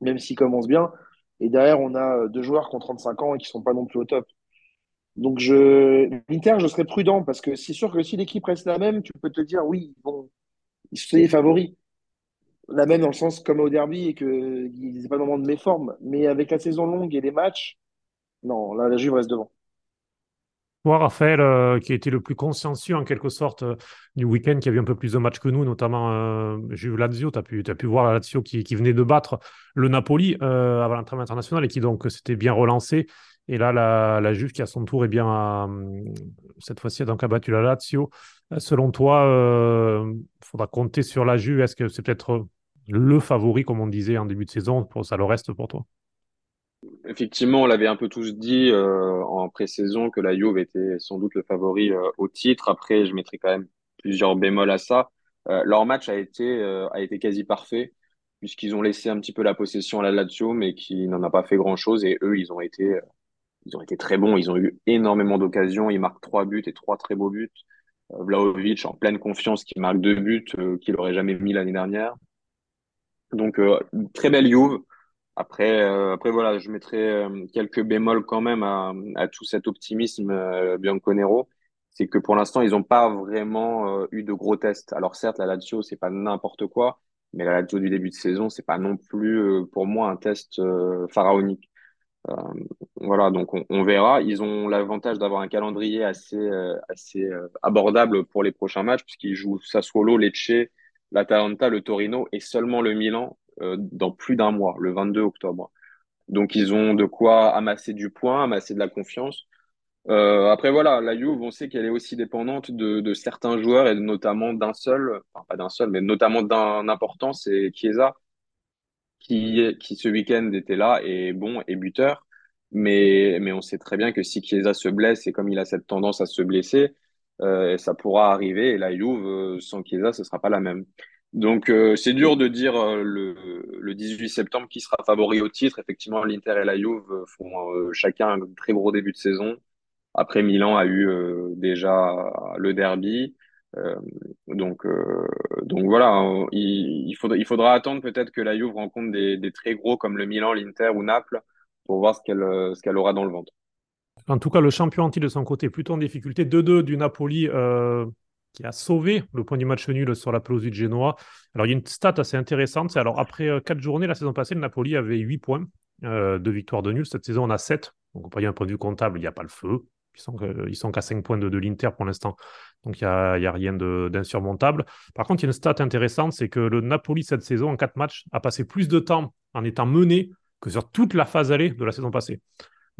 même s'il commence bien. Et derrière, on a deux joueurs qui ont 35 ans et qui ne sont pas non plus au top. Donc, je, l'Inter, je serais prudent parce que c'est sûr que si l'équipe reste la même, tu peux te dire oui, bon, ils sont les favoris. La même dans le sens comme au derby et qu'ils n'étaient pas le moment de méforme. Mais avec la saison longue et les matchs, non, là, la Juve reste devant. Toi, Raphaël, euh, qui a été le plus consciencieux en quelque sorte euh, du week-end, qui a vu un peu plus de matchs que nous, notamment euh, Juve Lazio, tu as pu, voir la Lazio qui, qui, venait de battre le Napoli avant l'entraînement international et qui donc s'était bien relancé. Et là, la, Juve qui à son tour, est bien, cette fois-ci a donc abattu la Lazio. Selon toi, il faudra compter sur la Juve. Est-ce que c'est peut-être le favori, comme on disait en début de saison, pour ça le reste pour toi? Effectivement, on l'avait un peu tous dit euh, en pré-saison que la Juve était sans doute le favori euh, au titre. Après, je mettrai quand même plusieurs bémols à ça. Euh, leur match a été a été quasi parfait puisqu'ils ont laissé un petit peu la possession à la Lazio, mais qui n'en a pas fait grand-chose. Et eux, ils ont été ils ont été très bons. Ils ont eu énormément d'occasions. Ils marquent trois buts et trois très beaux buts. Vlaovic en pleine confiance qui marque deux buts qu'il aurait jamais mis l'année dernière. Donc très belle Juve. Après, euh, après voilà, je mettrai euh, quelques bémols quand même à, à tout cet optimisme euh, Bianconero. C'est que pour l'instant, ils n'ont pas vraiment euh, eu de gros tests. Alors certes, la Lazio, c'est pas n'importe quoi, mais la Lazio du début de saison, c'est pas non plus pour moi un test pharaonique. Voilà, donc on, verra. Ils ont l'avantage d'avoir un calendrier assez assez abordable pour les prochains matchs puisqu'ils jouent Sassuolo, Lecce, l'Atalanta, le Torino et seulement le Milan euh, dans plus d'un mois, le 22 octobre. Donc ils ont de quoi amasser du point, amasser de la confiance. Euh, après, voilà, la Juve, on sait qu'elle est aussi dépendante de, de certains joueurs et notamment d'un seul, enfin pas d'un seul, mais notamment d'un important, c'est Chiesa, qui, qui ce week-end était là et bon, et buteur. Mais, mais on sait très bien que si Chiesa se blesse et comme il a cette tendance à se blesser, euh, ça pourra arriver et la Juve, euh, sans Chiesa, ce sera pas la même. Donc, euh, c'est dur de dire le, le 18 septembre qui sera favori au titre. Effectivement, l'Inter et la Juve font chacun un très gros début de saison. Après, Milan a eu déjà le derby. Euh, donc, euh, donc voilà, hein, il, faudra, attendre peut-être que la Juve rencontre des, très gros comme le Milan, l'Inter ou Naples pour voir ce qu'elle euh, ce qu'elle aura dans le ventre. En tout cas, le champion anti de son côté, plutôt en difficulté. 2-2 du Napoli euh, qui a sauvé le point du match nul sur la pelouse du Genoa. Alors, il y a une stat assez intéressante. C'est alors, après 4 journées, la saison passée, le Napoli avait 8 points euh, de victoire de nul. Cette saison, on a 7. Donc, on peut un point de vue comptable, il n'y a pas le feu. Ils sont, sont qu'à 5 points de, l'Inter pour l'instant. Donc, il n'y a, a rien d'insurmontable. Par contre, il y a une stat intéressante, c'est que le Napoli, cette saison, en 4 matchs, a passé plus de temps en étant mené que sur toute la phase allée de la saison passée.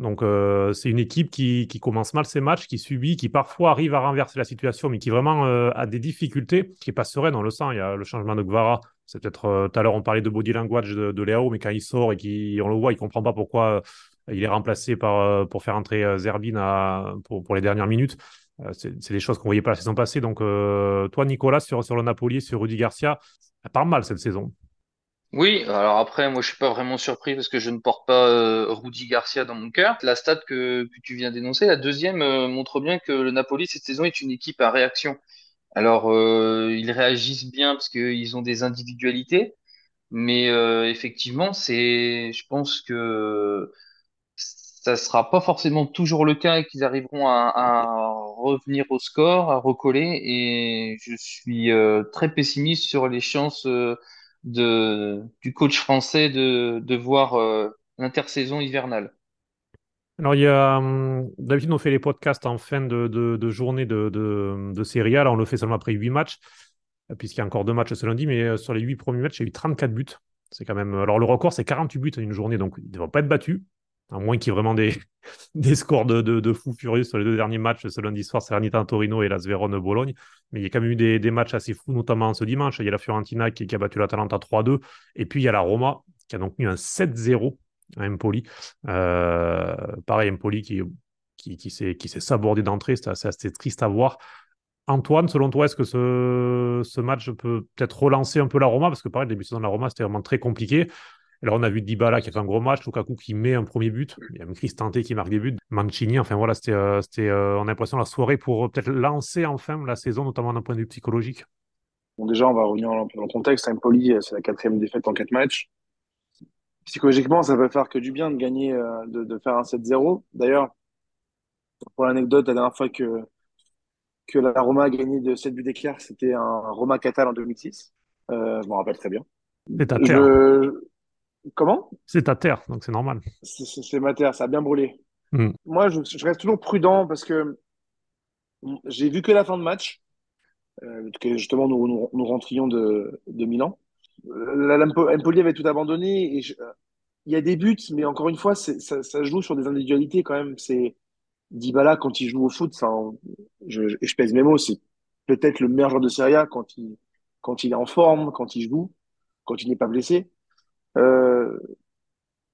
Donc, euh, c'est une équipe qui, commence mal ses matchs, qui subit, qui parfois arrive à renverser la situation, mais qui vraiment euh, a des difficultés, qui n'est pas sereine, on le sent. Il y a le changement de Gvara. C'est peut-être euh, tout à l'heure, on parlait de body language de, de Léo, mais quand il sort et qu'on le voit, il ne comprend pas pourquoi il est remplacé par, pour faire entrer Zerbin à, pour, les dernières minutes. c'est des choses qu'on ne voyait pas la saison passée. Donc, toi, Nicolas, sur, sur le Napoli, sur Rudy Garcia, ça part mal cette saison. Oui, alors après, moi, je suis pas vraiment surpris parce que je ne porte pas euh, Rudy Garcia dans mon cœur. La stat que, tu viens d'énoncer, la deuxième, euh, montre bien que le Napoli, cette saison, est une équipe à réaction. Alors, euh, ils réagissent bien parce qu'ils ont des individualités, mais euh, effectivement, c'est, je pense que ça sera pas forcément toujours le cas et qu'ils arriveront à, à revenir au score, à recoller. Et je suis euh, très pessimiste sur les chances euh, de, du coach français de, de voir euh, l'intersaison hivernale. Alors, il y a, hum, d'habitude, on fait les podcasts en fin de, de, de journée de, de, de Serie A. Là, on le fait seulement après 8 matchs, puisqu'il y a encore deux matchs ce lundi. Mais sur les 8 premiers matchs, il y a eu 34 buts. C'est quand même. Alors, le record, c'est 48 buts en une journée, donc il ne devrait pas être battu. À moins qu'il y ait vraiment des, des scores de, de, de fous furieux sur les deux derniers matchs ce lundi soir, Salernitana Torino et la Sverone Bologne. Mais il y a quand même eu des, des, matchs assez fous, notamment ce dimanche. Il y a la Fiorentina qui, a battu l'Atalanta 3-2. Et puis il y a la Roma qui a donc eu un 7-0 à Empoli. Euh, pareil, Empoli qui, qui, qui s'est sabordé d'entrée. C'était assez, assez, triste à voir. Antoine, selon toi, est-ce que ce, ce match peut peut-être relancer un peu la Roma? Parce que pareil, le début de saison de la Roma, c'était vraiment très compliqué. Alors, on a vu Dybala qui a fait un gros match, Lukaku qui met un premier but, il y a même Cristante qui marque des buts, Mancini, enfin voilà, c'était, euh, euh, on a l'impression la soirée pour euh, peut-être lancer enfin la saison, notamment d'un point de vue psychologique. Bon, déjà, on va revenir dans le contexte. Empoli, c'est la quatrième défaite en quatre matchs. Psychologiquement, ça va faire que du bien de gagner, de, de faire un 7-0. D'ailleurs, pour l'anecdote, la dernière fois que, que la Roma a gagné de 7 buts d'écart, c'était un Roma Catal en 2006. Euh, je m'en rappelle très bien. C'est à terre. Je... Comment? C'est à terre, donc c'est normal. C'est ma terre, ça a bien brûlé. Mm. Moi, je, je, reste toujours prudent parce que j'ai vu que la fin de match, euh, que justement nous, nous, nous, rentrions de, de Milan. Empoli avait tout abandonné et je, il y a des buts, mais encore une fois, ça, ça, joue sur des individualités quand même. C'est Dybala quand il joue au foot, ça, je pèse mes mots, c'est peut-être le meilleur joueur de Serie A quand il quand il est en forme, quand il joue, quand il n'est pas blessé. Euh,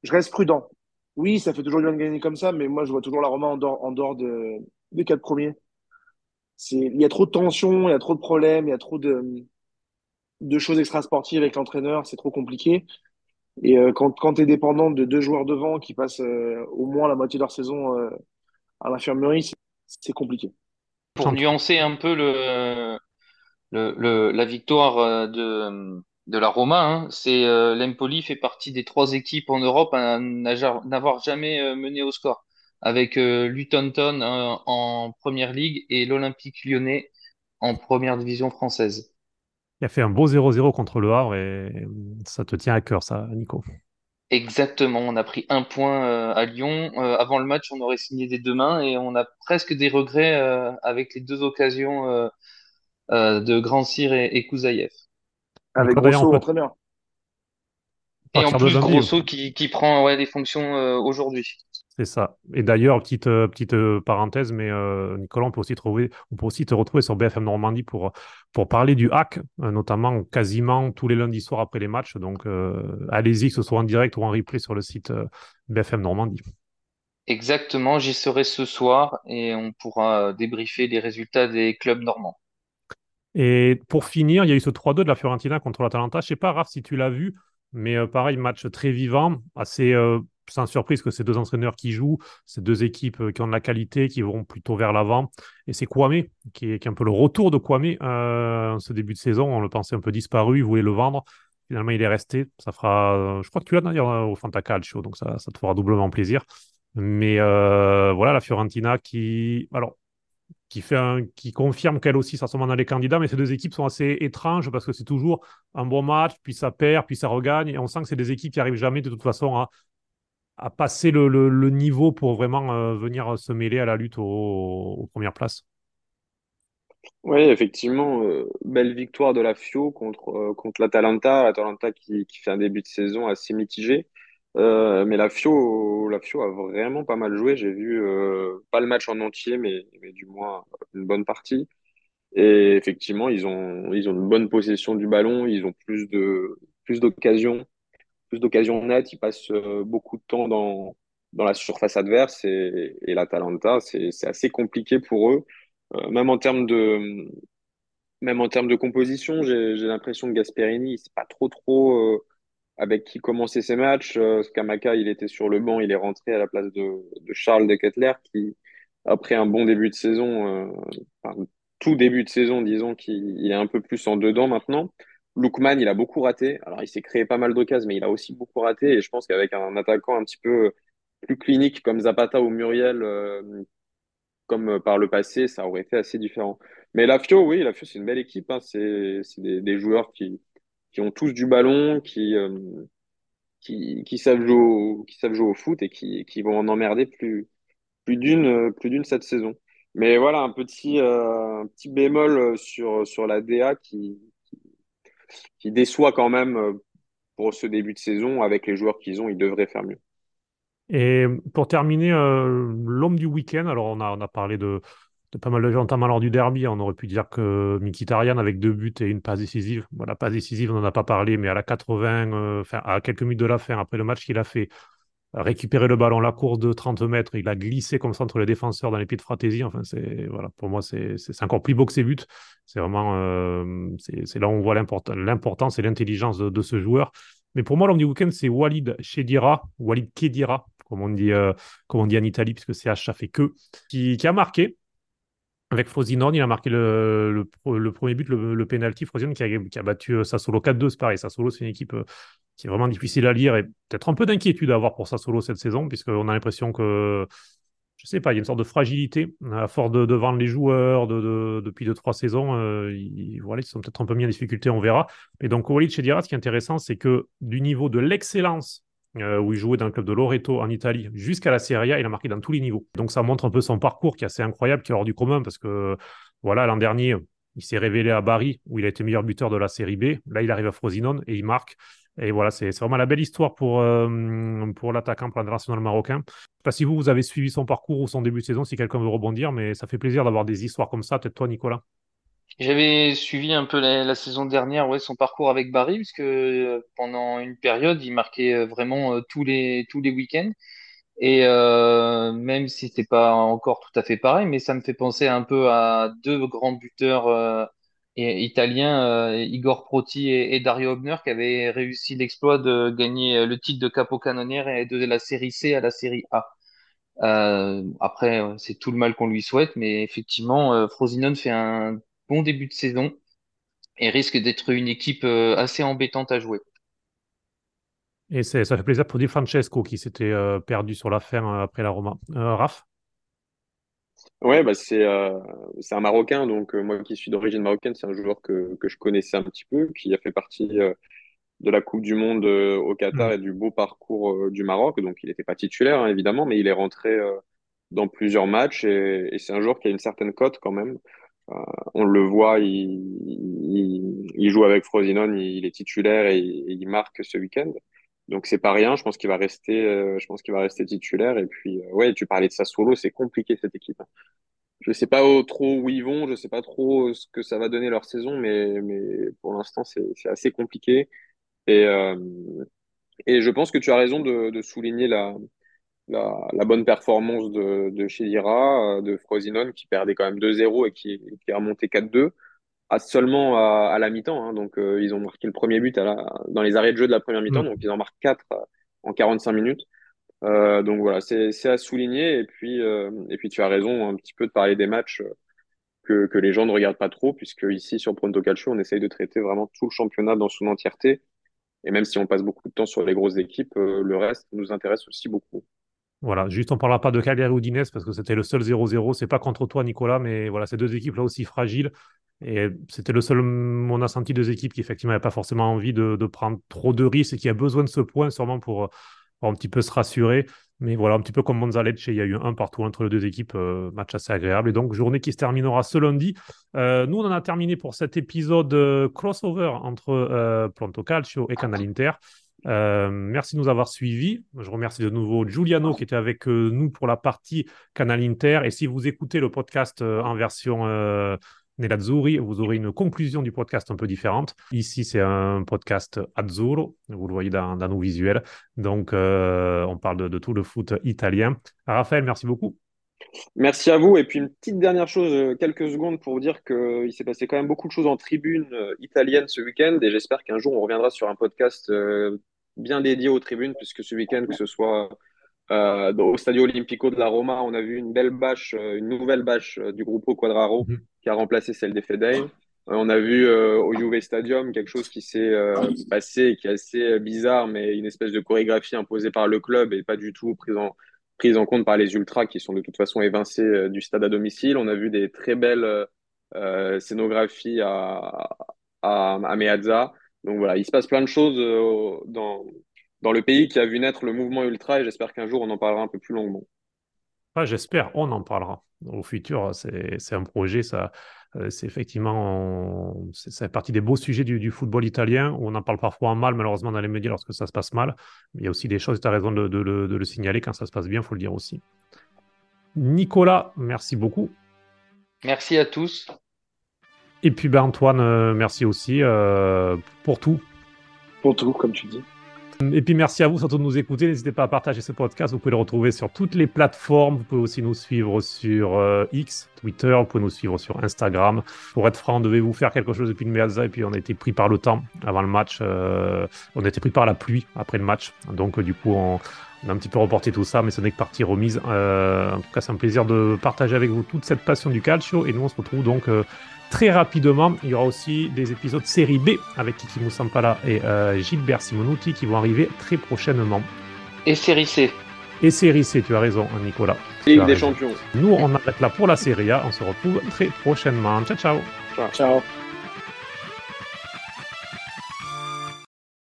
je reste prudent. Oui, ça fait toujours bien de gagner comme ça, mais moi, je vois toujours la Roma en dehors, de, des quatre premiers. Il y a trop de tensions, il y a trop de problèmes, il y a trop de, choses extrasportives avec l'entraîneur, c'est trop compliqué. Et euh, quand, quand tu es dépendant de deux joueurs devant qui passent euh, au moins la moitié de leur saison euh, à l'infirmerie, c'est compliqué. Pour nuancer un peu la victoire de, de la Roma, hein, c'est euh, l'Empoli fait partie des trois équipes en Europe à n'avoir jamais euh, mené au score, avec euh, euh, en première ligue et l'Olympique lyonnais en première division française. Il a fait un beau 0-0 contre le Havre et ça te tient à cœur, ça, Nico. Exactement, on a pris un point à Lyon. avant le match, on aurait signé des deux mains et on a presque des regrets avec les deux occasions de Grand Cyr et, et Kouzaïev. Avec Grosso, entraîneur. Et en plus, Grosso qui, qui prend ouais, des fonctions euh, aujourd'hui. C'est ça. Et d'ailleurs, petite, euh, petite euh, parenthèse, mais euh, Nicolas, on peut aussi trouver, on peut aussi te retrouver sur BFM Normandie pour, pour parler du hack, notamment quasiment tous les lundis soirs après les matchs. Donc, allez-y, que ce soit en direct ou en replay sur le site BFM Normandie. Exactement, j'y serai ce soir et on pourra débriefer les résultats des clubs normands. Et pour finir, il y a eu ce 3-2 de la Fiorentina contre l'Atalanta. Je sais pas, Raph, si tu l'as vu, mais pareil, match très vivant, assez sans surprise que ces deux entraîneurs qui jouent, ces deux équipes euh, qui ont de la qualité, qui vont plutôt vers l'avant. Et c'est Kwame, qui est, un peu le retour de Kwame euh, ce début de saison. On le pensait un peu disparu, il voulait le vendre. Finalement, il est resté. Ça fera, euh, je crois que tu l'as d'ailleurs au Fanta Calcio, donc ça, ça te fera doublement plaisir. Mais voilà, la Fiorentina qui, alors, qui confirme qu'elle aussi, ça dans les candidats, mais ces deux équipes sont assez étranges parce que c'est toujours un bon match, puis ça perd, puis ça regagne, et on sent que c'est des équipes qui arrivent jamais de toute façon à, passer le, niveau pour vraiment euh, venir se mêler à la lutte aux, premières places. Oui, effectivement, euh, belle victoire de la Fio contre, euh, l'Atalanta. L'Atalanta qui fait un début de saison assez mitigé. Mais la Fio, la Fio a vraiment pas mal joué. J'ai vu pas le match en entier, mais, mais du moins une bonne partie. Et effectivement, ils ont, ils ont une bonne possession du ballon, ils ont plus de, plus d'occasions plus d'occasions nettes, ils passent euh, beaucoup de temps dans, dans la surface adverse et, et l'Atalanta, c'est assez compliqué pour eux. Euh, même en termes de, même en termes de composition, j'ai l'impression que Gasperini, sait pas trop trop euh, avec qui commencer ses matchs. Euh, Skamaka, il était sur le banc, il est rentré à la place de, de Charles de Kettler, qui, après un bon début de saison, enfin, tout début de saison, disons qu'il est un peu plus en dedans maintenant. Lookman, il a beaucoup raté. Alors, il s'est créé pas mal d'occasions, mais il a aussi beaucoup raté. Et je pense qu'avec un attaquant un petit peu plus clinique comme Zapata ou Muriel, euh, comme euh, par le passé, ça aurait été assez différent. Mais la Fio, oui, la Fio, c'est une belle équipe. Hein. C'est des, des, joueurs qui, qui ont tous du ballon, qui, euh, qui, qui, savent jouer au, qui savent jouer au foot et qui, qui vont en emmerder plus, plus d'une plus d'une cette saison. Mais voilà, un petit, un petit bémol sur, sur la DA qui, qui déçoit quand même euh, pour ce début de saison. Avec les joueurs qu'ils ont, ils devraient faire mieux. Et pour terminer, euh, l'homme du week-end, alors on a, on a parlé de pas mal de gens, notamment lors du derby. On aurait pu dire que Mkhitaryan avec deux buts et une passe décisive. Voilà, passe décisive, on n'en a pas parlé, mais à la 80, euh, à quelques minutes de la fin, après le match qu'il a fait, récupérer le ballon, la course de 30 mètres, il a glissé comme ça entre les défenseurs dans les pieds de Fratesi. Enfin, c'est voilà, pour moi, c'est encore plus beau que ses buts. C'est vraiment, euh, c'est là où on voit l'importance et l'intelligence de, ce joueur. Mais pour moi, l'homme du week-end, c'est Walid Chedira, Walid Kedira, comme on dit, euh, on dit en Italie, puisque CH ça fait que, qui a marqué avec Frosinone, il a marqué le, premier but, le, le penalty. Frosinone qui a, battu euh, Sassolo 4-2, c'est pareil. Sassolo, c'est une équipe euh, qui est vraiment difficile à lire et peut-être un peu d'inquiétude à avoir pour Sassolo cette saison, puisqu'on a l'impression que, je sais pas, il y a une sorte de fragilité à force de, vendre les joueurs de, depuis 2-3 saisons. Euh, ils, voilà, sont peut-être un peu mis en difficulté, on verra. Et donc, Walid Chedira, ce qui est intéressant, c'est que du niveau de l'excellence euh, où il jouait dans le club de Loreto en Italie, jusqu'à la Serie A, il a marqué dans tous les niveaux. Donc ça montre un peu son parcours qui est assez incroyable, qui est hors du commun, parce que voilà, l'an dernier, il s'est révélé à Bari, où il a été meilleur buteur de la Série B. Là, il arrive à Frosinone et il marque. Et voilà, c'est vraiment la belle histoire pour, euh, pour l'attaquant pour l'international marocain. Je sais pas si vous, vous avez suivi son parcours ou son début de saison, si quelqu'un veut rebondir, mais ça fait plaisir d'avoir des histoires comme ça. Peut-être toi, Nicolas. J'avais suivi un peu la, saison dernière, ouais, son parcours avec Barry, puisque euh, pendant une période, il marquait euh, vraiment euh, tous les tous les week-ends. Et même si c'était pas encore tout à fait pareil, mais ça me fait penser un peu à deux grands buteurs italiens, Igor Proti et, Dario Obner, qui avaient réussi l'exploit de gagner le titre de capocannonière et de la série C à la série A. après, c'est tout le mal qu'on lui souhaite, mais effectivement, Frosinone fait un bon début de saison et risque d'être une équipe euh, assez embêtante à jouer. Et ça fait plaisir pour Di Francesco qui s'était euh, perdu sur la fin euh, après la Roma. Raph? Ouais, bah c'est c'est un Marocain, donc moi qui suis d'origine marocaine, c'est un joueur que, que je connaissais un petit peu, qui a fait partie de la Coupe du Monde au Qatar mm. et du beau parcours du Maroc. Donc il n'était pas titulaire, hein, évidemment, mais il est rentré dans plusieurs matchs et, et c'est un joueur qui a une certaine cote quand même. Euh, on le voit, il, il, joue avec Frosinone, il, est titulaire et, il marque ce week-end. Donc c'est pas rien. Je pense qu'il va rester, euh, je pense qu'il va rester titulaire. Et puis euh, ouais, tu parlais de Sassuolo, c'est compliqué cette équipe. Hein. Je sais pas trop où ils vont, je sais pas trop ce que ça va donner leur saison, mais mais pour l'instant c'est c'est assez compliqué. Et euh, et je pense que tu as raison de, de souligner la la, la bonne performance de de Chedira, de Frosinone qui perdait quand même 2-0 et qui qui a remonté 4-2 à seulement à, à la mi-temps. Hein. Donc, euh, ils ont marqué le premier but à la, dans les arrêts de jeu de la première mi-temps. Mm. Donc, ils en marquent 4 euh, en 45 minutes. Euh, donc voilà, c'est à souligner. Et puis, euh, et puis, tu as raison un petit peu de parler des matchs que, que les gens ne regardent pas trop, puisque ici, sur Pronto Calcio, on essaye de traiter vraiment tout le championnat dans son entièreté. Et même si on passe beaucoup de temps sur les grosses équipes, le reste nous intéresse aussi beaucoup. Voilà, juste on parlera pas de Cagliari ou d'Inès parce que c'était le seul 0-0. C'est pas contre toi, Nicolas, mais voilà, ces deux équipes là aussi fragiles. Et c'était le seul, on a senti deux équipes qui effectivement n'avaient pas forcément envie de, prendre trop de risques et qui a besoin de ce point sûrement pour, un petit peu se rassurer. Mais voilà, un petit peu comme Monzalecce, il y a eu un partout entre les deux équipes, euh, match assez agréable. Et donc, journée qui se terminera ce lundi. Euh, nous, on en a terminé pour cet épisode euh, crossover entre Pronto Calcio et Canal Inter. Merci de nous avoir suivis. Je remercie de nouveau Giuliano qui était avec nous pour la partie Canal Inter. Et si vous écoutez le podcast en version Nerazzurri, vous aurez une conclusion du podcast un peu différente. Ici, c'est un podcast azzurro, vous le voyez dans, nos visuels. Donc, euh, on parle de, tout le foot italien. Raphaël, merci beaucoup. Merci à vous. Et puis, une petite dernière chose, euh, quelques secondes pour vous dire qu'il s'est passé quand même beaucoup de choses en tribune euh, italienne ce week-end. Et j'espère qu'un jour, on reviendra sur un podcast bien dédié aux tribunes, puisque ce week-end, que ce soit euh, au Stadio Olimpico de la Roma, on a vu une belle bâche, euh, une nouvelle bâche euh, du groupe Quadraro mhm. qui a remplacé celle des Fedei. on a vu au Juve Stadium quelque chose qui s'est passé, qui est assez bizarre, mais une espèce de chorégraphie imposée par le club et pas du tout prise en, prise en compte par les ultras qui sont de toute façon évincés du stade à domicile. On a vu des très belles scénographies à, à, à Meazza. Donc voilà, il se passe plein de choses dans, dans le pays qui a vu naître le mouvement ultra et j'espère qu'un jour on en parlera un peu plus longuement. j'espère, on en parlera. Au futur, c'est un projet, ça, euh, c'est effectivement, c'est partie des beaux sujets du, football italien. Où on en parle parfois en mal, malheureusement, dans les médias lorsque ça se passe mal. Mais il y a aussi des choses, tu as raison de, de, le signaler quand ça se passe bien, il faut le dire aussi. Nicolas, merci beaucoup. Merci à tous. Et puis ben, Antoine, euh, merci aussi euh, pour tout. Pour tout, comme tu dis. Et puis merci à vous surtout de nous écouter. N'hésitez pas à partager ce podcast. Vous pouvez le retrouver sur toutes les plateformes. Vous pouvez aussi nous suivre sur euh, X, Twitter. Vous pouvez nous suivre sur Instagram. Pour être franc, on devait vous faire quelque chose depuis le Meazza et puis on a été pris par le temps avant le match. Euh, on a été pris par la pluie après le match. Donc du coup, on, a un petit peu reporté tout ça, mais ce n'est que partie remise. En tout cas, c'est un plaisir de partager avec vous toute cette passion du calcio. Et nous, on se retrouve donc très rapidement. Il y aura aussi des épisodes série B avec Kiki Moussampala et euh, Gilbert Simonuti qui vont arriver très prochainement. Et série C. Et série C, tu as raison, Nicolas. Ligue des champions. Nous, on arrête là pour la série A. On se retrouve très prochainement. Ciao, ciao. Ciao. ciao.